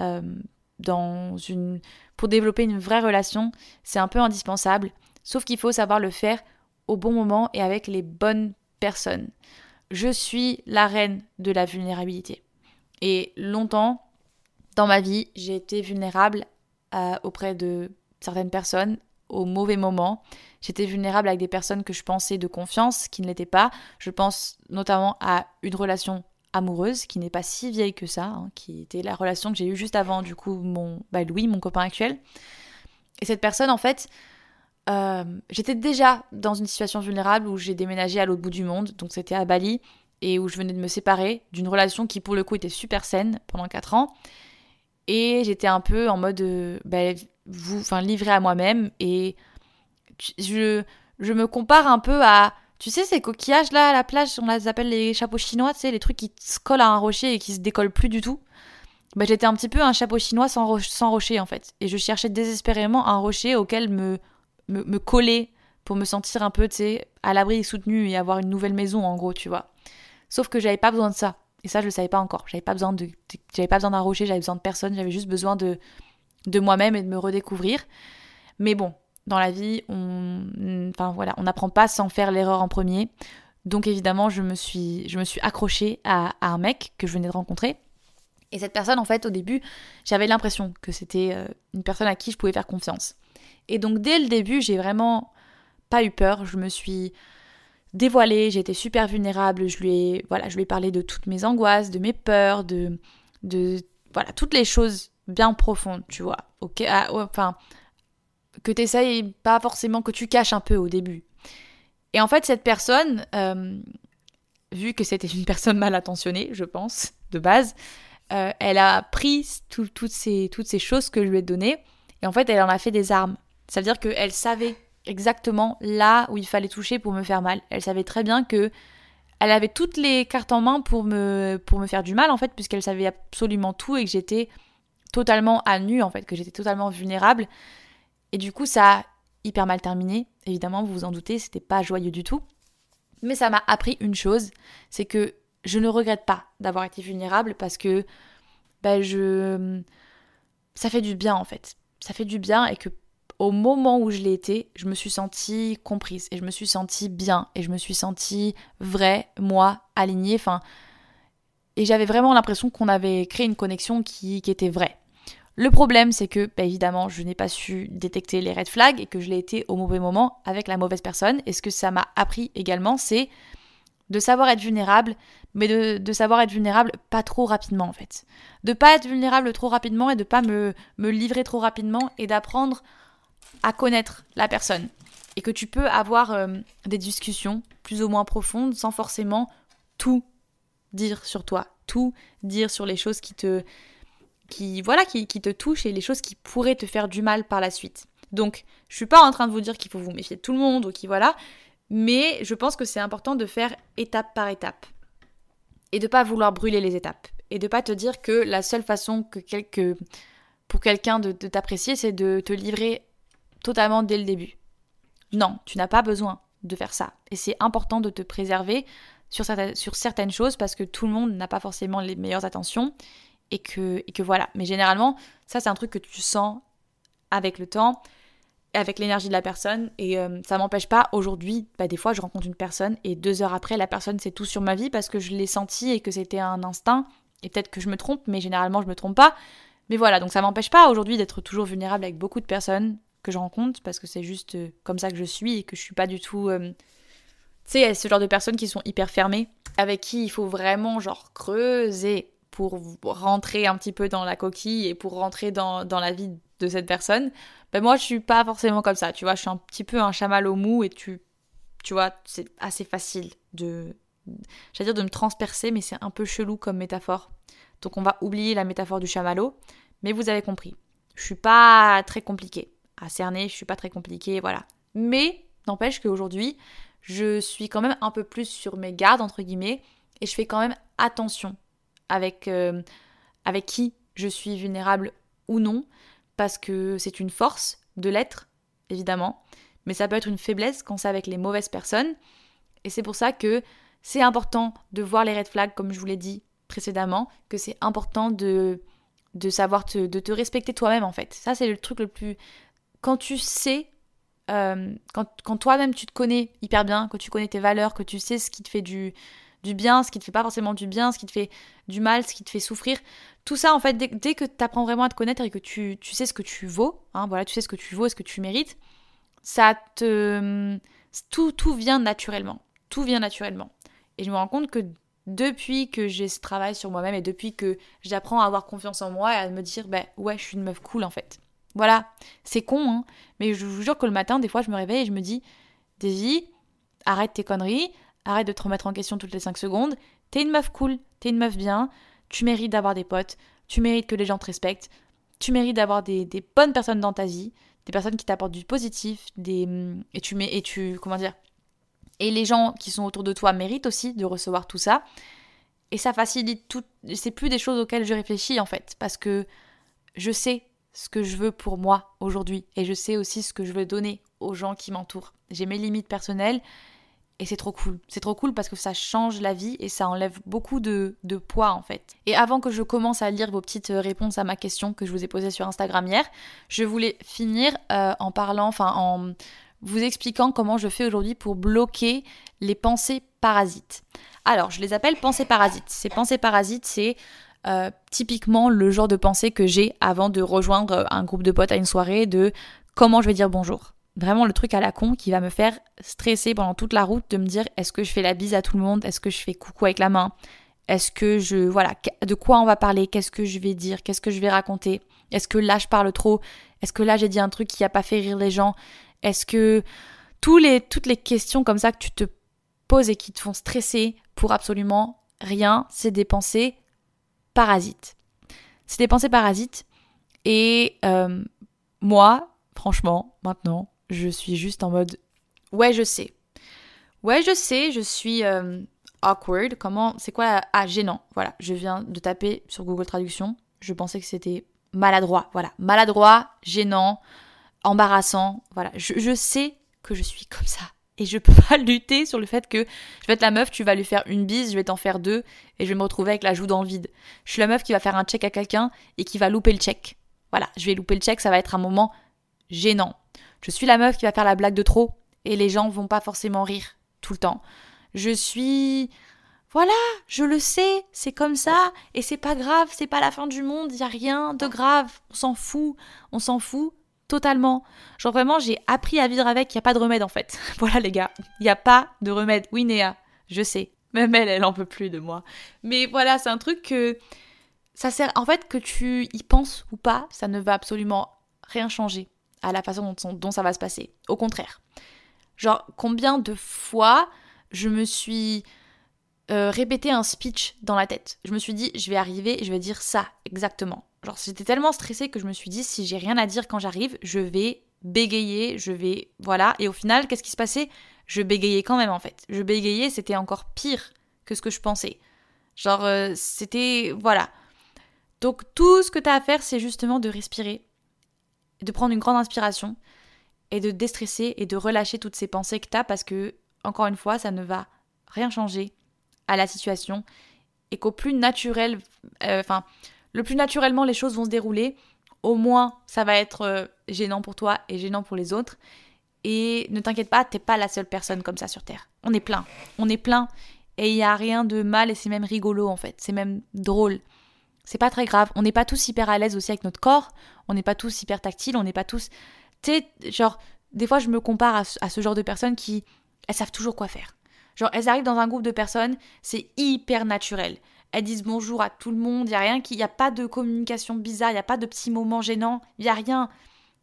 euh, pour développer une vraie relation. C'est un peu indispensable, sauf qu'il faut savoir le faire au bon moment et avec les bonnes personnes. Je suis la reine de la vulnérabilité. Et longtemps, dans ma vie, j'ai été vulnérable euh, auprès de certaines personnes au mauvais moment. J'étais vulnérable avec des personnes que je pensais de confiance, qui ne l'étaient pas. Je pense notamment à une relation amoureuse qui n'est pas si vieille que ça, hein, qui était la relation que j'ai eue juste avant, du coup, mon bah, Louis, mon copain actuel. Et cette personne, en fait, euh, j'étais déjà dans une situation vulnérable où j'ai déménagé à l'autre bout du monde, donc c'était à Bali et où je venais de me séparer d'une relation qui pour le coup était super saine pendant 4 ans. Et j'étais un peu en mode euh, bah, vous, enfin livrée à moi-même et je, je me compare un peu à tu sais ces coquillages là à la plage, on les appelle les chapeaux chinois, tu sais les trucs qui se collent à un rocher et qui se décollent plus du tout. Bah, j'étais un petit peu un chapeau chinois sans, sans rocher en fait et je cherchais désespérément un rocher auquel me, me, me coller pour me sentir un peu tu sais à l'abri et soutenu et avoir une nouvelle maison en gros, tu vois. Sauf que j'avais pas besoin de ça. Et ça, je le savais pas encore. J'avais pas besoin de, j'avais pas besoin d'un rocher, j'avais besoin de personne. J'avais juste besoin de, de moi-même et de me redécouvrir. Mais bon, dans la vie, on, enfin voilà, on n'apprend pas sans faire l'erreur en premier. Donc évidemment, je me suis, je me suis accrochée à, un mec que je venais de rencontrer. Et cette personne, en fait, au début, j'avais l'impression que c'était euh, une personne à qui je pouvais faire confiance. Et donc dès le début, j'ai vraiment pas eu peur. Je me suis dévoilée, j'ai été super vulnérable, je lui ai voilà, je lui ai parlé de toutes mes angoisses, de mes peurs, de de voilà, toutes les choses bien profondes, tu vois. OK, ah, enfin que tu essayes pas forcément que tu caches un peu au début. Et en fait, cette personne euh, vu que c'était une personne mal intentionnée, je pense, de base, euh, elle a pris toutes, ces, toutes ces choses que je lui ai données et en fait, elle en a fait des armes. Ça veut dire qu'elle savait exactement là où il fallait toucher pour me faire mal. Elle savait très bien que elle avait toutes les cartes en main pour me, pour me faire du mal en fait, puisqu'elle savait absolument tout et que j'étais totalement à nu en fait, que j'étais totalement vulnérable. Et du coup, ça a hyper mal terminé. Évidemment, vous vous en doutez, c'était pas joyeux du tout. Mais ça m'a appris une chose, c'est que je ne regrette pas d'avoir été vulnérable parce que je ça fait du bien en fait. Ça fait du bien et que au moment où je l'ai été, je me suis sentie comprise et je me suis sentie bien et je me suis sentie vraie, moi, alignée. Enfin, et j'avais vraiment l'impression qu'on avait créé une connexion qui, était vraie. Le problème, c'est que, bah, évidemment, je n'ai pas su détecter les red flags et que je l'ai été au mauvais moment avec la mauvaise personne. Et ce que ça m'a appris également, c'est de savoir être vulnérable, mais de, savoir être vulnérable pas trop rapidement en fait. De pas être vulnérable trop rapidement et de pas me, me livrer trop rapidement et d'apprendre à connaître la personne et que tu peux avoir euh, des discussions plus ou moins profondes sans forcément tout dire sur toi, tout dire sur les choses qui te qui voilà, qui, te touchent et les choses qui pourraient te faire du mal par la suite. Donc, je suis pas en train de vous dire qu'il faut vous méfier de tout le monde ou qui voilà, mais je pense que c'est important de faire étape par étape et de pas vouloir brûler les étapes et de pas te dire que la seule façon que, pour quelqu'un de, t'apprécier, c'est de te livrer totalement dès le début. Non, tu n'as pas besoin de faire ça. Et c'est important de te préserver sur, sur certaines choses parce que tout le monde n'a pas forcément les meilleures attentions et que, et que voilà. Mais généralement, ça c'est un truc que tu sens avec le temps avec l'énergie de la personne. Et euh, ça m'empêche pas, aujourd'hui, bah, des fois, je rencontre une personne et deux heures après, la personne sait tout sur ma vie parce que je l'ai senti et que c'était un instinct. Et peut-être que je me trompe, mais généralement, je me trompe pas. Mais voilà, donc ça m'empêche pas aujourd'hui d'être toujours vulnérable avec beaucoup de personnes que je rencontre parce que c'est juste euh, comme ça que je suis et que je suis pas du tout. Euh, tu sais, ce genre de personnes qui sont hyper fermées, avec qui il faut vraiment, genre, creuser pour rentrer un petit peu dans la coquille et pour rentrer dans, la vie de cette personne. Ben moi, je suis pas forcément comme ça, tu vois. Je suis un petit peu un chamal au mou et tu, tu vois, c'est assez facile de, j'allais dire de me transpercer, mais c'est un peu chelou comme métaphore. Donc on va oublier la métaphore du chamallow, mais vous avez compris. Je suis pas très compliquée à cerner, je suis pas très compliquée, voilà. Mais n'empêche qu'aujourd'hui, je suis quand même un peu plus sur mes gardes entre guillemets et je fais quand même attention avec euh, avec qui je suis vulnérable ou non parce que c'est une force de l'être, évidemment, mais ça peut être une faiblesse quand c'est avec les mauvaises personnes. Et c'est pour ça que c'est important de voir les red flags, comme je vous l'ai dit précédemment, que c'est important de, de savoir te, de te respecter toi-même, en fait. Ça, c'est le truc le plus... Quand tu sais, euh, quand, quand toi-même tu te connais hyper bien, que tu connais tes valeurs, que tu sais ce qui te fait du, du bien, ce qui te fait pas forcément du bien, ce qui te fait du mal, ce qui te fait souffrir. Tout ça, en fait, dès, que tu apprends vraiment à te connaître et que tu, tu, sais ce que tu vaux, hein, voilà, tu sais ce que tu vaux et ce que tu mérites, ça te. Tout, tout vient naturellement. Tout vient naturellement. Et je me rends compte que depuis que j'ai ce travail sur moi-même et depuis que j'apprends à avoir confiance en moi et à me dire, ben ouais, je suis une meuf cool en fait. Voilà, c'est con, hein, mais je vous jure que le matin, des fois, je me réveille et je me dis, Daisy, arrête tes conneries, arrête de te remettre en question toutes les 5 secondes. T'es une meuf cool, t'es une meuf bien, tu mérites d'avoir des potes, tu mérites que les gens te respectent, tu mérites d'avoir des, bonnes personnes dans ta vie, des personnes qui t'apportent du positif, des, et tu et tu, comment dire, et les gens qui sont autour de toi méritent aussi de recevoir tout ça. Et ça facilite tout. C'est plus des choses auxquelles je réfléchis en fait, parce que je sais ce que je veux pour moi aujourd'hui et je sais aussi ce que je veux donner aux gens qui m'entourent. J'ai mes limites personnelles et c'est trop cool. C'est trop cool parce que ça change la vie et ça enlève beaucoup de, poids en fait. Et avant que je commence à lire vos petites euh, réponses à ma question que je vous ai posée sur Instagram hier, je voulais finir euh, en parlant, enfin en vous expliquant comment je fais aujourd'hui pour bloquer les pensées parasites. Alors, je les appelle pensées parasites. Ces pensées parasites, c'est euh, typiquement le genre de pensée que j'ai avant de rejoindre un groupe de potes à une soirée de comment je vais dire bonjour? Vraiment le truc à la con qui va me faire stresser pendant toute la route de me dire est-ce que je fais la bise à tout le monde? Est-ce que je fais coucou avec la main? Est-ce que je voilà, de quoi on va parler? Qu'est-ce que je vais dire? Qu'est-ce que je vais raconter? Est-ce que là je parle trop? Est-ce que là j'ai dit un truc qui a pas fait rire les gens? Est-ce que tous les toutes les questions comme ça que tu te poses et qui te font stresser pour absolument rien, c'est des pensées parasites. C'est des pensées parasites et euh, moi, franchement, maintenant, je suis juste en mode ouais, je sais. Ouais, je sais, je suis euh, awkward. Comment c'est quoi Ah, gênant. Voilà, je viens de taper sur Google Traduction. Je pensais que c'était maladroit. Voilà, maladroit, gênant, embarrassant. Voilà, je, je sais que je suis comme ça. Et je peux pas lutter sur le fait que je vais être la meuf, tu vas lui faire une bise, je vais t'en faire deux, et je vais me retrouver avec la joue dans le vide. Je suis la meuf qui va faire un check à quelqu'un et qui va louper le check. Voilà, je vais louper le check, ça va être un moment gênant. Je suis la meuf qui va faire la blague de trop et les gens vont pas forcément rire tout le temps. Je suis voilà, je le sais, c'est comme ça et c'est pas grave, c'est pas la fin du monde, il y a rien de grave, on s'en fout, on s'en fout totalement. Genre vraiment, j'ai appris à vivre avec, il y a pas de remède en fait. voilà les gars, il a pas de remède. Oui Néa, je sais. Même elle, elle en peut plus de moi. Mais voilà, c'est un truc que ça sert en fait que tu y penses ou pas, ça ne va absolument rien changer à la façon dont, ça va se passer. Au contraire. Genre, combien de fois je me suis euh, répété un speech dans la tête? Je me suis dit, je vais arriver, je vais dire ça exactement. Genre, j'étais tellement stressée que je me suis dit, si j'ai rien à dire quand j'arrive, je vais bégayer, je vais. Voilà. Et au final, qu'est-ce qui se passait? Je bégayais quand même, en fait. Je bégayais, c'était encore pire que ce que je pensais. Genre, euh, c'était. Voilà. Donc, tout ce que tu as à faire, c'est justement de respirer, de prendre une grande inspiration et de déstresser et de relâcher toutes ces pensées que tu as parce que, encore une fois, ça ne va rien changer à la situation et qu'au plus naturel, euh, enfin, le plus naturellement les choses vont se dérouler, au moins ça va être euh, gênant pour toi et gênant pour les autres. Et ne t'inquiète pas, t'es pas la seule personne comme ça sur Terre. On est plein. On est plein. Et il n'y a rien de mal et c'est même rigolo en fait. C'est même drôle. C'est pas très grave. On n'est pas tous hyper à l'aise aussi avec notre corps. On n'est pas tous hyper tactiles. On n'est pas tous. Tu sais, genre, des fois je me compare à, à ce genre de personnes qui. Elles savent toujours quoi faire. Genre, elles arrivent dans un groupe de personnes, c'est hyper naturel elles disent bonjour à tout le monde, il n'y a rien qui. Il n'y a pas de communication bizarre, il n'y a pas de petits moments gênants, il n'y a rien.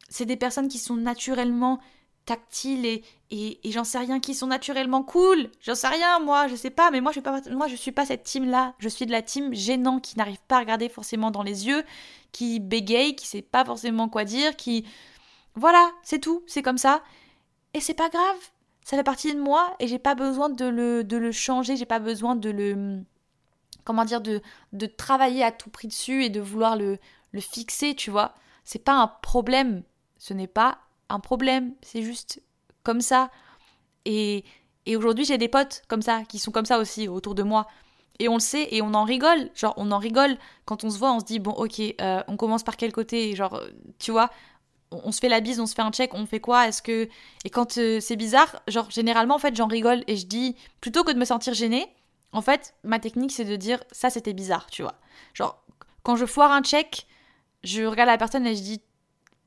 C'est des personnes qui sont naturellement tactiles et, et, j'en sais rien, qui sont naturellement cool. J'en sais rien, moi, je sais pas, mais moi je suis pas, moi, je suis pas cette team-là. Je suis de la team gênant qui n'arrive pas à regarder forcément dans les yeux, qui bégaye, qui sait pas forcément quoi dire, qui. Voilà, c'est tout, c'est comme ça. Et c'est pas grave, ça fait partie de moi et j'ai pas besoin de le, de le changer, j'ai pas besoin de le comment dire, de, de travailler à tout prix dessus et de vouloir le, le fixer, tu vois. C'est pas un problème. Ce n'est pas un problème. C'est juste comme ça. Et, et aujourd'hui, j'ai des potes comme ça, qui sont comme ça aussi autour de moi. Et on le sait et on en rigole. Genre, on en rigole quand on se voit, on se dit, bon, ok, euh, on commence par quel côté? Genre, tu vois, on, se fait la bise, on se fait un check, on fait quoi? Est-ce que. Et quand euh, c'est bizarre, genre, généralement, en fait, j'en rigole et je dis, plutôt que de me sentir gênée, en fait, ma technique, c'est de dire ça, c'était bizarre, tu vois. Genre, quand je foire un check, je regarde la personne et je dis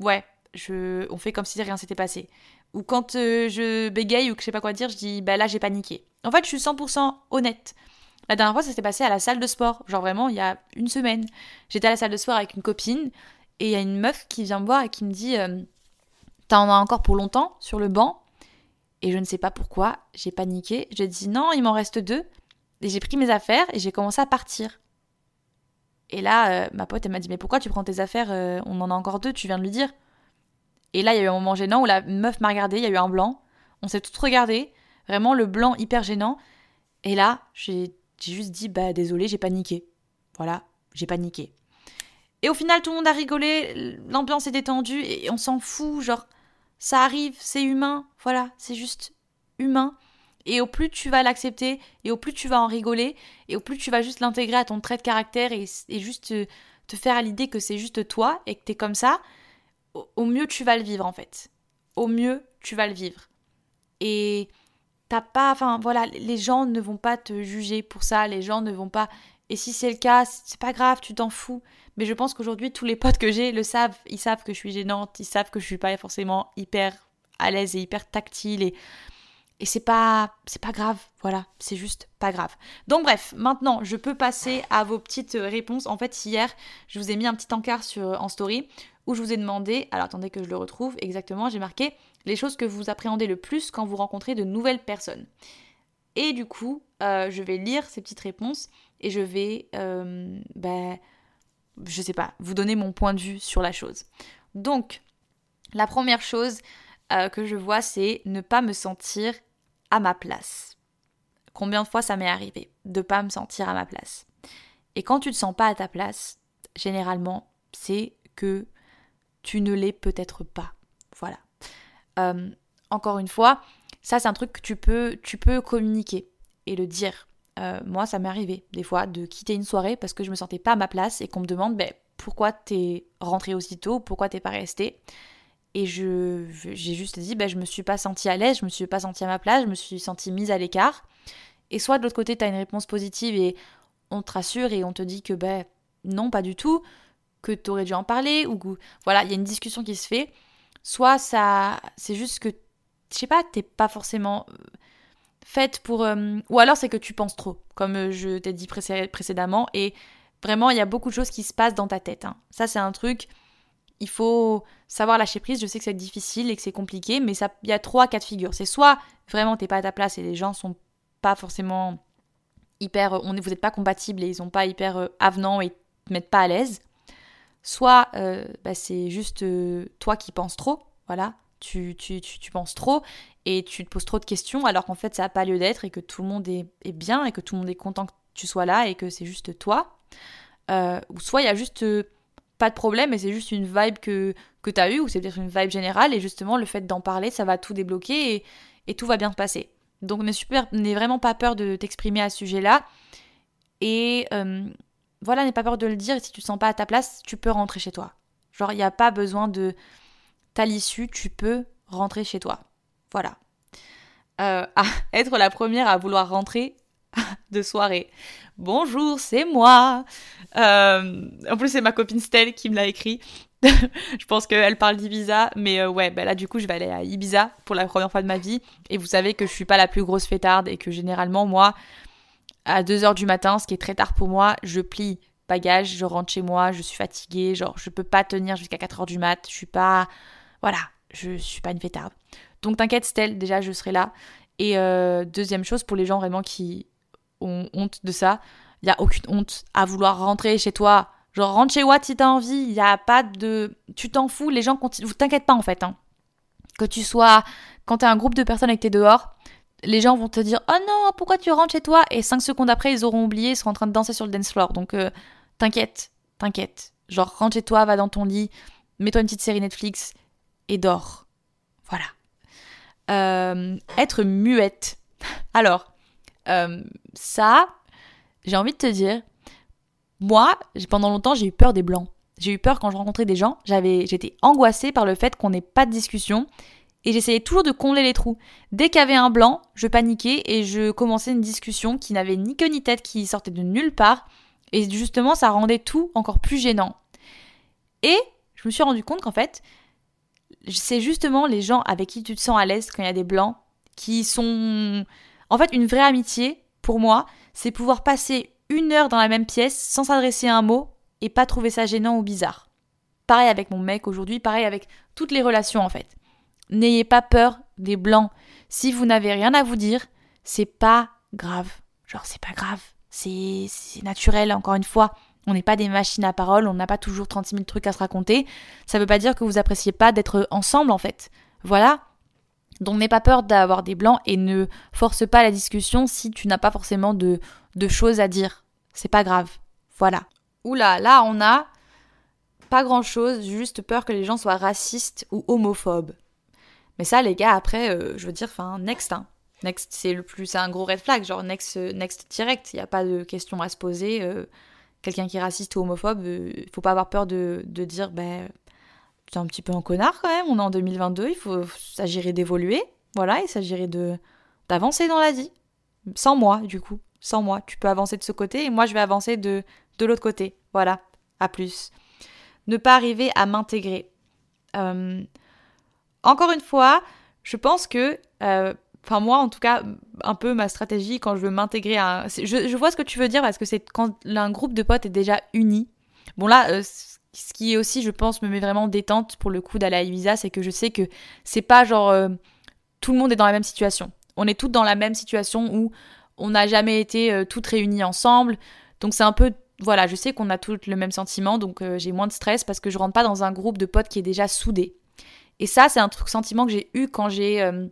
ouais, on fait comme si rien s'était passé. Ou quand euh, je bégaye ou que je sais pas quoi dire, je dis bah là, j'ai paniqué. En fait, je suis 100% honnête. La dernière fois, ça s'est passé à la salle de sport. Genre vraiment, il y a une semaine. J'étais à la salle de sport avec une copine et il y a une meuf qui vient me voir et qui me dit euh, T'en as encore pour longtemps sur le banc? Et je ne sais pas pourquoi, j'ai paniqué. Je dis Non, il m'en reste deux. Et j'ai pris mes affaires et j'ai commencé à partir. Et là, euh, ma pote, elle m'a dit Mais pourquoi tu prends tes affaires On en a encore deux, tu viens de lui dire. Et là, il y a eu un moment gênant où la meuf m'a regardé, il y a eu un blanc. On s'est toutes regardé. Vraiment, le blanc hyper gênant. Et là, j'ai juste dit Bah, désolé, j'ai paniqué. Voilà, j'ai paniqué. Et au final, tout le monde a rigolé, l'ambiance est détendue et on s'en fout. Genre, ça arrive, c'est humain. Voilà, c'est juste humain. Et au plus tu vas l'accepter, et au plus tu vas en rigoler, et au plus tu vas juste l'intégrer à ton trait de caractère et, juste te, faire à l'idée que c'est juste toi et que t'es comme ça, au, mieux tu vas le vivre en fait. Au mieux tu vas le vivre. Et t'as pas, enfin voilà, les gens ne vont pas te juger pour ça, les gens ne vont pas. Et si c'est le cas, c'est pas grave, tu t'en fous. Mais je pense qu'aujourd'hui, tous les potes que j'ai le savent. Ils savent que je suis gênante, ils savent que je suis pas forcément hyper à l'aise et hyper tactile et et c'est pas c'est pas grave, voilà, c'est juste pas grave. Donc bref, maintenant je peux passer à vos petites réponses. En fait, hier, je vous ai mis un petit encart sur en story où je vous ai demandé, alors attendez que je le retrouve exactement, j'ai marqué les choses que vous appréhendez le plus quand vous rencontrez de nouvelles personnes. Et du coup, euh, je vais lire ces petites réponses et je vais, euh, ben, je sais pas, vous donner mon point de vue sur la chose. Donc, la première chose euh, que je vois, c'est ne pas me sentir à ma place. Combien de fois ça m'est arrivé de pas me sentir à ma place? Et quand tu te sens pas à ta place, généralement, c'est que tu ne l'es peut-être pas. Voilà. Euh, encore une fois, ça c'est un truc que tu peux, tu peux communiquer et le dire. Euh, moi, ça m'est arrivé des fois de quitter une soirée parce que je me sentais pas à ma place et qu'on me demande ben, pourquoi t'es rentré aussitôt, pourquoi t'es pas resté. Et je, j'ai juste dit, bah, je me suis pas sentie à l'aise, je me suis pas sentie à ma place, je me suis sentie mise à l'écart. Et soit de l'autre côté, tu as une réponse positive et on te rassure et on te dit que ben non, pas du tout, que tu aurais dû en parler, ou voilà, il y a une discussion qui se fait. Soit ça, c'est juste que, je sais pas, t'es pas forcément euh, faite pour. Euh, ou alors c'est que tu penses trop, comme euh, je t'ai dit précédemment, et vraiment, il y a beaucoup de choses qui se passent dans ta tête. Hein. Ça, c'est un truc il faut savoir lâcher prise. Je sais que c'est difficile et que c'est compliqué, mais il y a trois cas de figure. C'est soit vraiment t'es pas à ta place et les gens sont pas forcément hyper, vous n'êtes pas compatibles et ils sont pas hyper avenants et te mettent pas à l'aise. Soit euh, bah, c'est juste euh, toi qui penses trop, voilà, tu, tu, tu, penses trop et tu te poses trop de questions alors qu'en fait ça n'a pas lieu d'être et que tout le monde est, est, bien et que tout le monde est content que tu sois là et que c'est juste toi. ou soit il y a juste pas de problème et c'est juste une vibe que, que tu as eue ou c'est peut-être une vibe générale et justement le fait d'en parler ça va tout débloquer et, et tout va bien se passer. Donc n'aie vraiment pas peur de t'exprimer à ce sujet-là. Et euh, voilà, n'aie pas peur de le dire. Et si tu te sens pas à ta place, tu peux rentrer chez toi. Genre, il n'y a pas besoin de ta l'issue, tu peux rentrer chez toi. Voilà. Euh, être la première à vouloir rentrer de soirée. Bonjour, c'est moi. Euh, en plus, c'est ma copine Stella qui me l'a écrit. je pense qu'elle parle d'Ibiza, mais euh, ouais, bah là du coup je vais aller à Ibiza pour la première fois de ma vie. Et vous savez que je suis pas la plus grosse fêtarde et que généralement moi, à 2h du matin, ce qui est très tard pour moi, je plie bagage, je rentre chez moi, je suis fatiguée, genre je peux pas tenir jusqu'à 4h du mat, je suis pas... Voilà, je suis pas une fêtarde. Donc t'inquiète Stell, déjà je serai là. Et euh, deuxième chose, pour les gens vraiment qui ont honte de ça, il y a aucune honte à vouloir rentrer chez toi Genre, rentre chez Watt si t'as envie, il n'y a pas de. Tu t'en fous, les gens continuent. T'inquiète pas en fait. Hein. Que tu sois. Quand t'es un groupe de personnes et que t'es dehors, les gens vont te dire Oh non, pourquoi tu rentres chez toi? Et cinq secondes après, ils auront oublié, ils seront en train de danser sur le dance floor. Donc, euh, t'inquiète, t'inquiète. Genre, rentre chez toi, va dans ton lit, mets-toi une petite série Netflix et dors. Voilà. Euh, être muette. Alors, euh, ça, j'ai envie de te dire, moi, pendant longtemps, j'ai eu peur des blancs. J'ai eu peur quand je rencontrais des gens, j'avais, j'étais angoissée par le fait qu'on n'ait pas de discussion et j'essayais toujours de combler les trous. Dès qu'il y avait un blanc, je paniquais et je commençais une discussion qui n'avait ni queue ni tête, qui sortait de nulle part et justement ça rendait tout encore plus gênant. Et je me suis rendu compte qu'en fait, c'est justement les gens avec qui tu te sens à l'aise quand il y a des blancs qui sont en fait une vraie amitié pour moi, c'est pouvoir passer une heure dans la même pièce sans s'adresser un mot et pas trouver ça gênant ou bizarre. Pareil avec mon mec aujourd'hui, pareil avec toutes les relations en fait. N'ayez pas peur des blancs. Si vous n'avez rien à vous dire, c'est pas grave. Genre c'est pas grave. C'est naturel encore une fois. On n'est pas des machines à parole, on n'a pas toujours 36 000 trucs à se raconter. Ça veut pas dire que vous appréciez pas d'être ensemble en fait. Voilà. Donc n'aie pas peur d'avoir des blancs et ne force pas la discussion si tu n'as pas forcément de, de choses à dire. C'est pas grave. Voilà. Oula, là on a pas grand chose, juste peur que les gens soient racistes ou homophobes. Mais ça, les gars, après, euh, je veux dire, enfin, next, hein. Next, c'est le plus, c'est un gros red flag, genre next, next direct. Il n'y a pas de question à se poser. Euh, quelqu'un qui est raciste ou homophobe, il euh, faut pas avoir peur de, de dire, ben, c'est un petit peu un connard quand même. On est en 2022, il faut s'agirait d'évoluer, voilà, il s'agirait de d'avancer dans la vie, sans moi, du coup sans moi. Tu peux avancer de ce côté et moi je vais avancer de, de l'autre côté. Voilà, à plus. Ne pas arriver à m'intégrer. Euh, encore une fois, je pense que, euh, enfin moi en tout cas, un peu ma stratégie quand je veux m'intégrer à... Je, je, vois ce que tu veux dire parce que c'est quand un groupe de potes est déjà uni? Bon là, euh, ce qui aussi, je pense, me met vraiment détente pour le coup d'aller à Ibiza, c'est que je sais que c'est pas genre tout le monde est dans la même situation. On est toutes dans la même situation où on n'a jamais été euh, toutes réunies ensemble. Donc c'est un peu voilà, je sais qu'on a toutes le même sentiment, donc euh, j'ai moins de stress parce que je rentre pas dans un groupe de potes qui est déjà soudé. Et ça, c'est un truc sentiment que j'ai eu quand j'ai euh,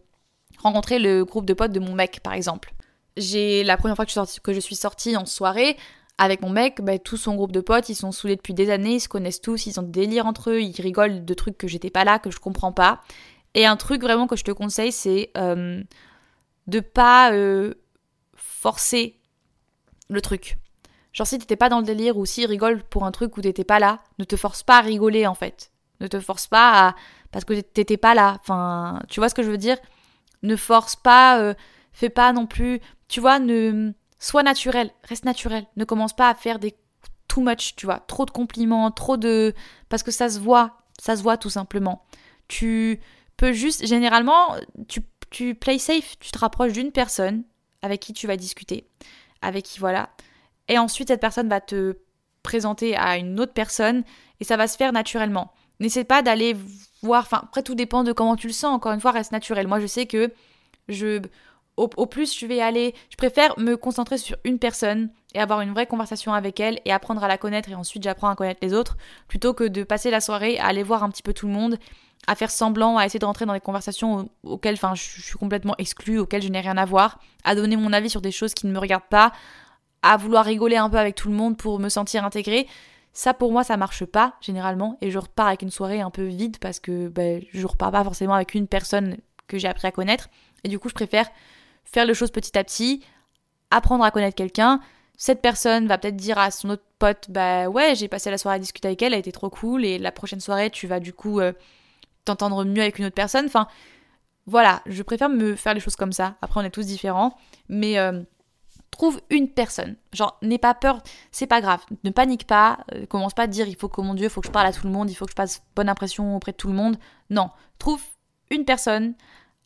rencontré le groupe de potes de mon mec, par exemple. J'ai la première fois que je, suis sortie en soirée avec mon mec, bah, tout son groupe de potes, ils sont soudés depuis des années, ils se connaissent tous, ils ont des délires entre eux, ils rigolent de trucs que j'étais pas là, que je comprends pas. Et un truc vraiment que je te conseille, c'est de pas forcer le truc. Genre si t'étais pas dans le délire ou si rigole pour un truc où t'étais pas là, ne te force pas à rigoler en fait. Ne te force pas à... parce que t'étais pas là. Enfin, tu vois ce que je veux dire? Ne force pas, euh, fais pas non plus... Tu vois, ne... Sois naturel, reste naturel. Ne commence pas à faire des too much, tu vois. Trop de compliments, trop de... Parce que ça se voit, ça se voit tout simplement. Tu peux juste... Généralement, tu, tu play safe, tu te rapproches d'une personne, avec qui tu vas discuter, avec qui voilà. Et ensuite, cette personne va te présenter à une autre personne et ça va se faire naturellement. N'essaie pas d'aller voir, enfin, après tout dépend de comment tu le sens, encore une fois, reste naturel. Moi, je sais que je, au, plus je vais aller, je préfère me concentrer sur une personne et avoir une vraie conversation avec elle et apprendre à la connaître et ensuite j'apprends à connaître les autres plutôt que de passer la soirée à aller voir un petit peu tout le monde à faire semblant, à essayer de rentrer dans des conversations auxquelles enfin, je suis complètement exclue, auxquelles je n'ai rien à voir, à donner mon avis sur des choses qui ne me regardent pas, à vouloir rigoler un peu avec tout le monde pour me sentir intégrée. Ça, pour moi, ça marche pas, généralement, et je repars avec une soirée un peu vide parce que ben, je repars pas forcément avec une personne que j'ai appris à connaître. Et du coup, je préfère faire les choses petit à petit, apprendre à connaître quelqu'un. Cette personne va peut-être dire à son autre pote, bah ouais, j'ai passé la soirée à discuter avec elle, elle a été trop cool, et la prochaine soirée, tu vas du coup euh, t'entendre mieux avec une autre personne. Enfin, voilà, je préfère me faire les choses comme ça. Après, on est tous différents, mais euh, trouve une personne. Genre, n'aie pas peur, c'est pas grave. Ne panique pas, euh, commence pas à dire il faut que mon Dieu, il faut que je parle à tout le monde, il faut que je passe bonne impression auprès de tout le monde. Non, trouve une personne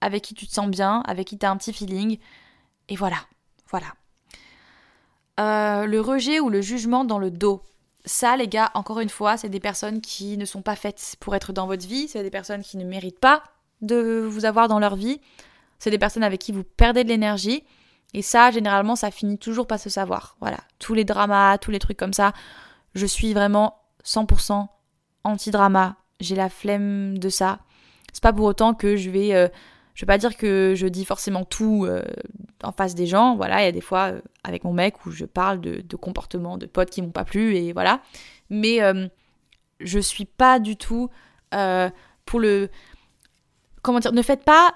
avec qui tu te sens bien, avec qui tu as un petit feeling, et voilà, voilà. Euh, le rejet ou le jugement dans le dos. Ça, les gars, encore une fois, c'est des personnes qui ne sont pas faites pour être dans votre vie, c'est des personnes qui ne méritent pas de vous avoir dans leur vie, c'est des personnes avec qui vous perdez de l'énergie, et ça, généralement, ça finit toujours par se savoir. Voilà, tous les dramas, tous les trucs comme ça, je suis vraiment 100% anti-drama, j'ai la flemme de ça. C'est pas pour autant que je vais... Euh, je vais pas dire que je dis forcément tout euh, en face des gens. Voilà, il y a des fois euh, avec mon mec où je parle de, comportements de potes qui m'ont pas plu et voilà. Mais je suis pas du tout pour le. Comment dire Ne faites pas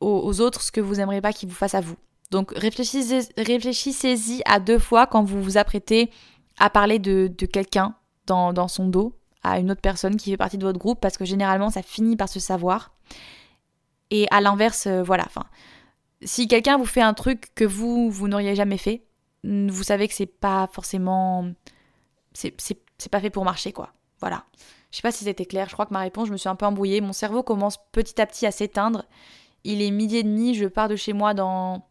aux, autres ce que vous aimeriez pas qu'ils vous fassent à vous. Donc réfléchissez, réfléchissez-y à deux fois quand vous vous apprêtez à parler de, quelqu'un dans, son dos à une autre personne qui fait partie de votre groupe parce que généralement ça finit par se savoir. Et à l'inverse, euh, voilà, si quelqu'un vous fait un truc que vous, vous n'auriez jamais fait, vous savez que c'est pas forcément. C'est pas fait pour marcher, quoi. Voilà. Je sais pas si c'était clair, je crois que ma réponse, je me suis un peu embrouillée. Mon cerveau commence petit à petit à s'éteindre. Il est midi et demi, je pars de chez moi dans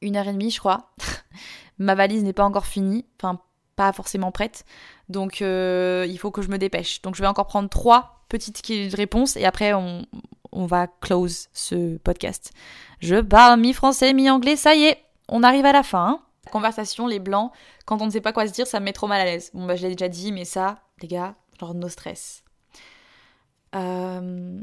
une heure et demie, je crois. ma valise n'est pas encore finie, enfin, pas forcément prête. Donc, euh, il faut que je me dépêche. Donc, je vais encore prendre trois petites réponses et après, on, va close ce podcast. Je parle mi-français, mi-anglais, ça y est, on arrive à la fin. Hein. Conversation, les blancs, quand on ne sait pas quoi se dire, ça me met trop mal à l'aise. Bon, bah, je l'ai déjà dit, mais ça, les gars, genre no stress. Euh,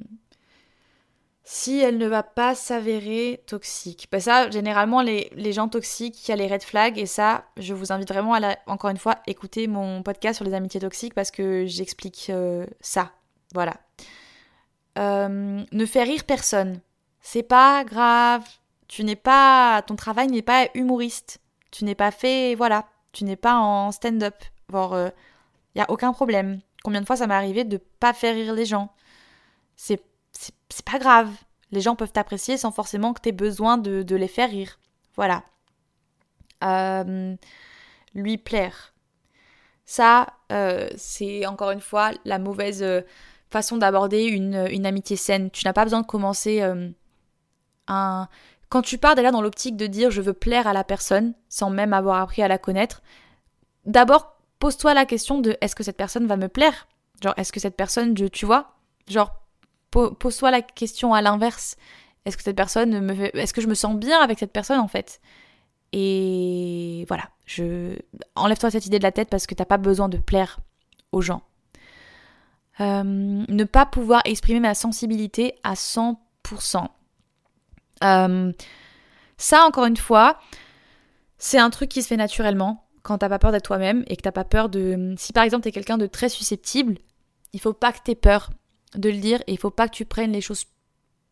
si elle ne va pas s'avérer toxique. Bah ça, généralement, les, gens toxiques, il y a les red flags, et ça, je vous invite vraiment à, encore une fois, écouter mon podcast sur les amitiés toxiques parce que j'explique euh, ça. Voilà. Euh, ne faire rire personne. C'est pas grave. Tu n'es pas. Ton travail n'est pas humoriste. Tu n'es pas fait. Voilà. Tu n'es pas en stand-up. Il euh, y a aucun problème. Combien de fois ça m'est arrivé de pas faire rire les gens? C'est pas grave. Les gens peuvent t'apprécier sans forcément que tu aies besoin de, les faire rire. Voilà. Euh, lui plaire. Ça, c'est encore une fois la mauvaise façon d'aborder une, amitié saine. Tu n'as pas besoin de commencer euh, un... Quand tu pars déjà dans l'optique de dire je veux plaire à la personne sans même avoir appris à la connaître, d'abord pose-toi la question de est-ce que cette personne va me plaire? Genre est-ce que cette personne, je, tu vois? Genre pose-toi la question à l'inverse. Est-ce que cette personne. Est-ce que je me sens bien avec cette personne en fait? Et voilà, enlève-toi cette idée de la tête parce que t'as pas besoin de plaire aux gens. Euh, ne pas pouvoir exprimer ma sensibilité à 100%. Euh, ça, encore une fois, c'est un truc qui se fait naturellement quand t'as pas peur d'être toi-même et que t'as pas peur de... Si par exemple t'es quelqu'un de très susceptible, il faut pas que t'aies peur de le dire et il faut pas que tu prennes les choses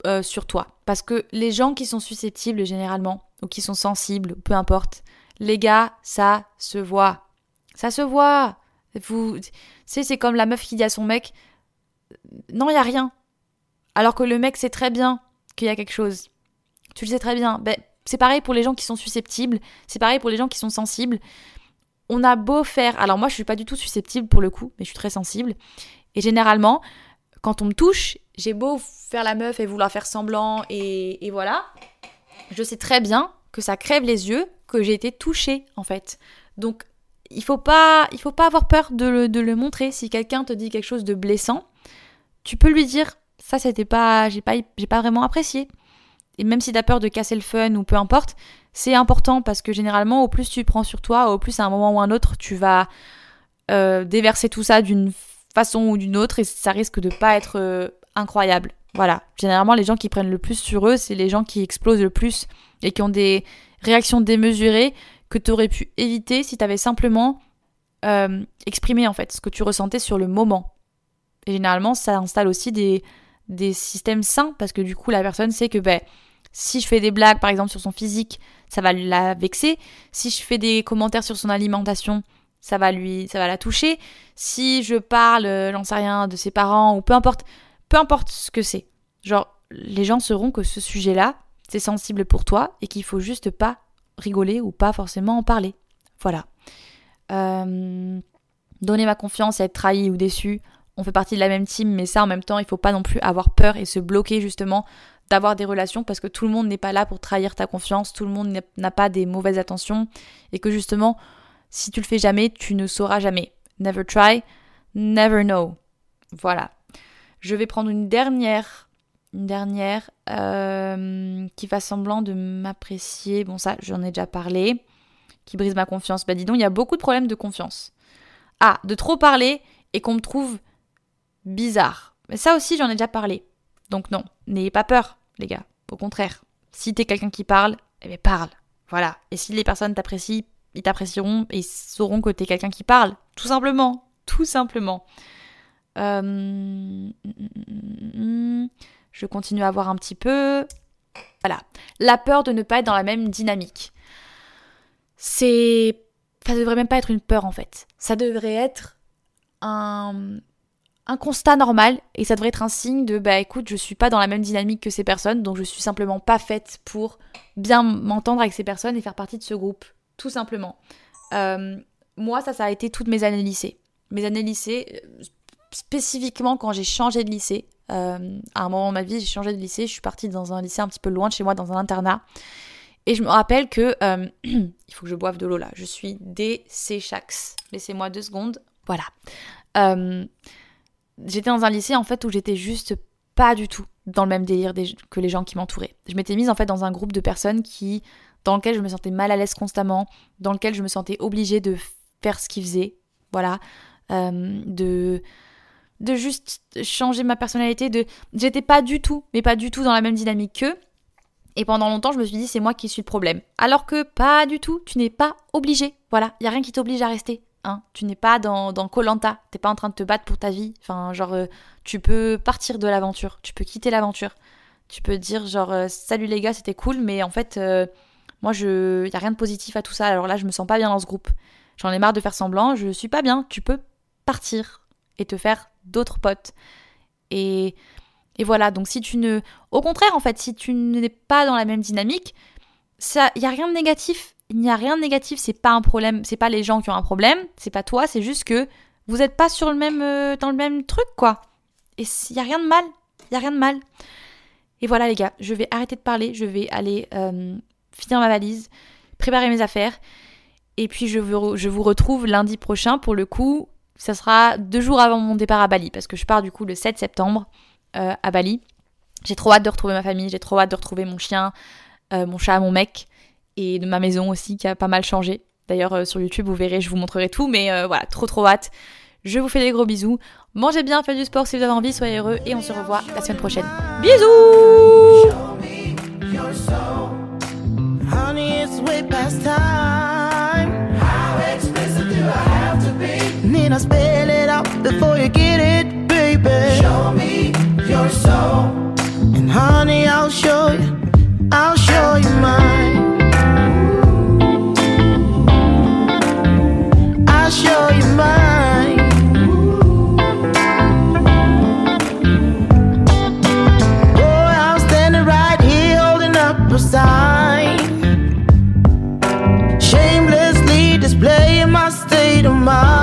euh, sur toi. Parce que les gens qui sont susceptibles généralement, ou qui sont sensibles, peu importe, les gars, ça se voit. Ça se voit. Vous, sais, c'est comme la meuf qui dit à son mec Non, il y a rien. Alors que le mec sait très bien qu'il y a quelque chose. Tu le sais très bien. Ben, c'est pareil pour les gens qui sont susceptibles, c'est pareil pour les gens qui sont sensibles. On a beau faire. Alors, moi, je suis pas du tout susceptible pour le coup, mais je suis très sensible. Et généralement, quand on me touche, j'ai beau faire la meuf et vouloir faire semblant, et, voilà. Je sais très bien que ça crève les yeux, que j'ai été touchée, en fait. Donc, il faut pas, il faut pas avoir peur de le, montrer. Si quelqu'un te dit quelque chose de blessant, tu peux lui dire ça c'était pas, j'ai pas, j'ai pas vraiment apprécié. Et même si tu as peur de casser le fun ou peu importe, C'est important parce que généralement, au plus tu prends sur toi, au plus à un moment ou un autre, tu vas euh, déverser tout ça d'une façon ou d'une autre et ça risque de pas être euh, incroyable. Voilà. Généralement, les gens qui prennent le plus sur eux, c'est les gens qui explosent le plus et qui ont des réactions démesurées que tu aurais pu éviter si tu avais simplement euh, exprimé en fait ce que tu ressentais sur le moment. Et généralement, ça installe aussi des, des systèmes sains parce que du coup, la personne sait que ben, si je fais des blagues par exemple sur son physique, ça va la vexer. Si je fais des commentaires sur son alimentation, ça va lui, ça va la toucher. Si je parle, euh, j'en sais rien, de ses parents ou peu importe, peu importe ce que c'est. Genre, les gens sauront que ce sujet-là, c'est sensible pour toi et qu'il faut juste pas rigoler ou pas forcément en parler. Voilà. Euh, donner ma confiance, être trahi ou déçu, on fait partie de la même team, mais ça en même temps, il faut pas non plus avoir peur et se bloquer justement d'avoir des relations parce que tout le monde n'est pas là pour trahir ta confiance, tout le monde n'a pas des mauvaises intentions et que justement, si tu le fais jamais, tu ne sauras jamais. Never try, never know. Voilà. Je vais prendre une dernière, une dernière euh, qui va semblant de m'apprécier. Bon, ça, j'en ai déjà parlé. Qui brise ma confiance. Bah dis donc, il y a beaucoup de problèmes de confiance. Ah, de trop parler et qu'on me trouve bizarre. Mais ça aussi, j'en ai déjà parlé. Donc non, n'ayez pas peur, les gars. Au contraire, si t'es quelqu'un qui parle, eh bien parle. Voilà. Et si les personnes t'apprécient, ils t'apprécieront et sauront que t'es quelqu'un qui parle. Tout simplement. Tout simplement. Euh, je continue à voir un petit peu. Voilà. La peur de ne pas être dans la même dynamique. C'est. Ça devrait même pas être une peur en fait. Ça devrait être un, un constat normal et ça devrait être un signe de bah écoute, je suis pas dans la même dynamique que ces personnes, donc je suis simplement pas faite pour bien m'entendre avec ces personnes et faire partie de ce groupe, tout simplement. Euh, moi, ça, ça a été toutes mes années lycée. Mes années lycée, euh, spécifiquement quand j'ai changé de lycée. Euh, à un moment de ma vie, j'ai changé de lycée, je suis partie dans un lycée un petit peu loin de chez moi, dans un internat. Et je me rappelle que il faut que je boive de l'eau là. Je suis desséchax. Laissez-moi deux secondes. Voilà j'étais dans un lycée en fait où j'étais juste pas du tout dans le même délire que les gens qui m'entouraient. Je m'étais mise en fait dans un groupe de personnes qui, dans lequel je me sentais mal à l'aise constamment, dans lequel je me sentais obligée de faire ce qu'ils faisaient, voilà, euh, de de juste changer ma personnalité, de j'étais pas du tout, mais pas du tout dans la même dynamique qu'eux. Et pendant longtemps, je me suis dit c'est moi qui suis le problème. Alors que pas du tout, tu n'es pas obligé. Voilà, il y a rien qui t'oblige à rester. Hein. Tu n'es pas dans Colanta, t'es pas en train de te battre pour ta vie. Enfin, genre, euh, tu peux partir de l'aventure, tu peux quitter l'aventure. Tu peux dire, genre, euh, salut les gars, c'était cool, mais en fait, moi, je. Y a rien de positif à tout ça, alors là, je me sens pas bien dans ce groupe. J'en ai marre de faire semblant, je suis pas bien. Tu peux partir et te faire d'autres potes. Et. Et voilà, donc si tu ne. Au contraire, en fait, si tu n'es pas dans la même dynamique, ça, y a rien de négatif il n'y a rien de négatif, c'est pas un problème, c'est pas les gens qui ont un problème, c'est pas toi, c'est juste que vous n'êtes pas sur le même, euh, dans le même truc, quoi. Et il n'y a rien de mal, il y a rien de mal. Et voilà les gars, je vais arrêter de parler, je vais aller euh, finir ma valise, préparer mes affaires, et puis je, je vous retrouve lundi prochain pour le coup, ça sera deux jours avant mon départ à Bali, parce que je pars du coup le 7 septembre euh, à Bali. J'ai trop hâte de retrouver ma famille, j'ai trop hâte de retrouver mon chien, mon chat, mon mec et de ma maison aussi qui a pas mal changé. D'ailleurs euh, sur YouTube vous verrez, je vous montrerai tout, mais euh, voilà, trop trop hâte. Je vous fais des gros bisous. Mangez bien, faites du sport si vous avez envie, soyez heureux et on se revoit la semaine prochaine. Bisous way past time. How explicit do I have to be? Need I spell it out before you get it, baby? Show me your soul. And honey, I'll show you, I'll show you mine. I'll show you mine. Boy, I'm standing right here holding up a sign. Don't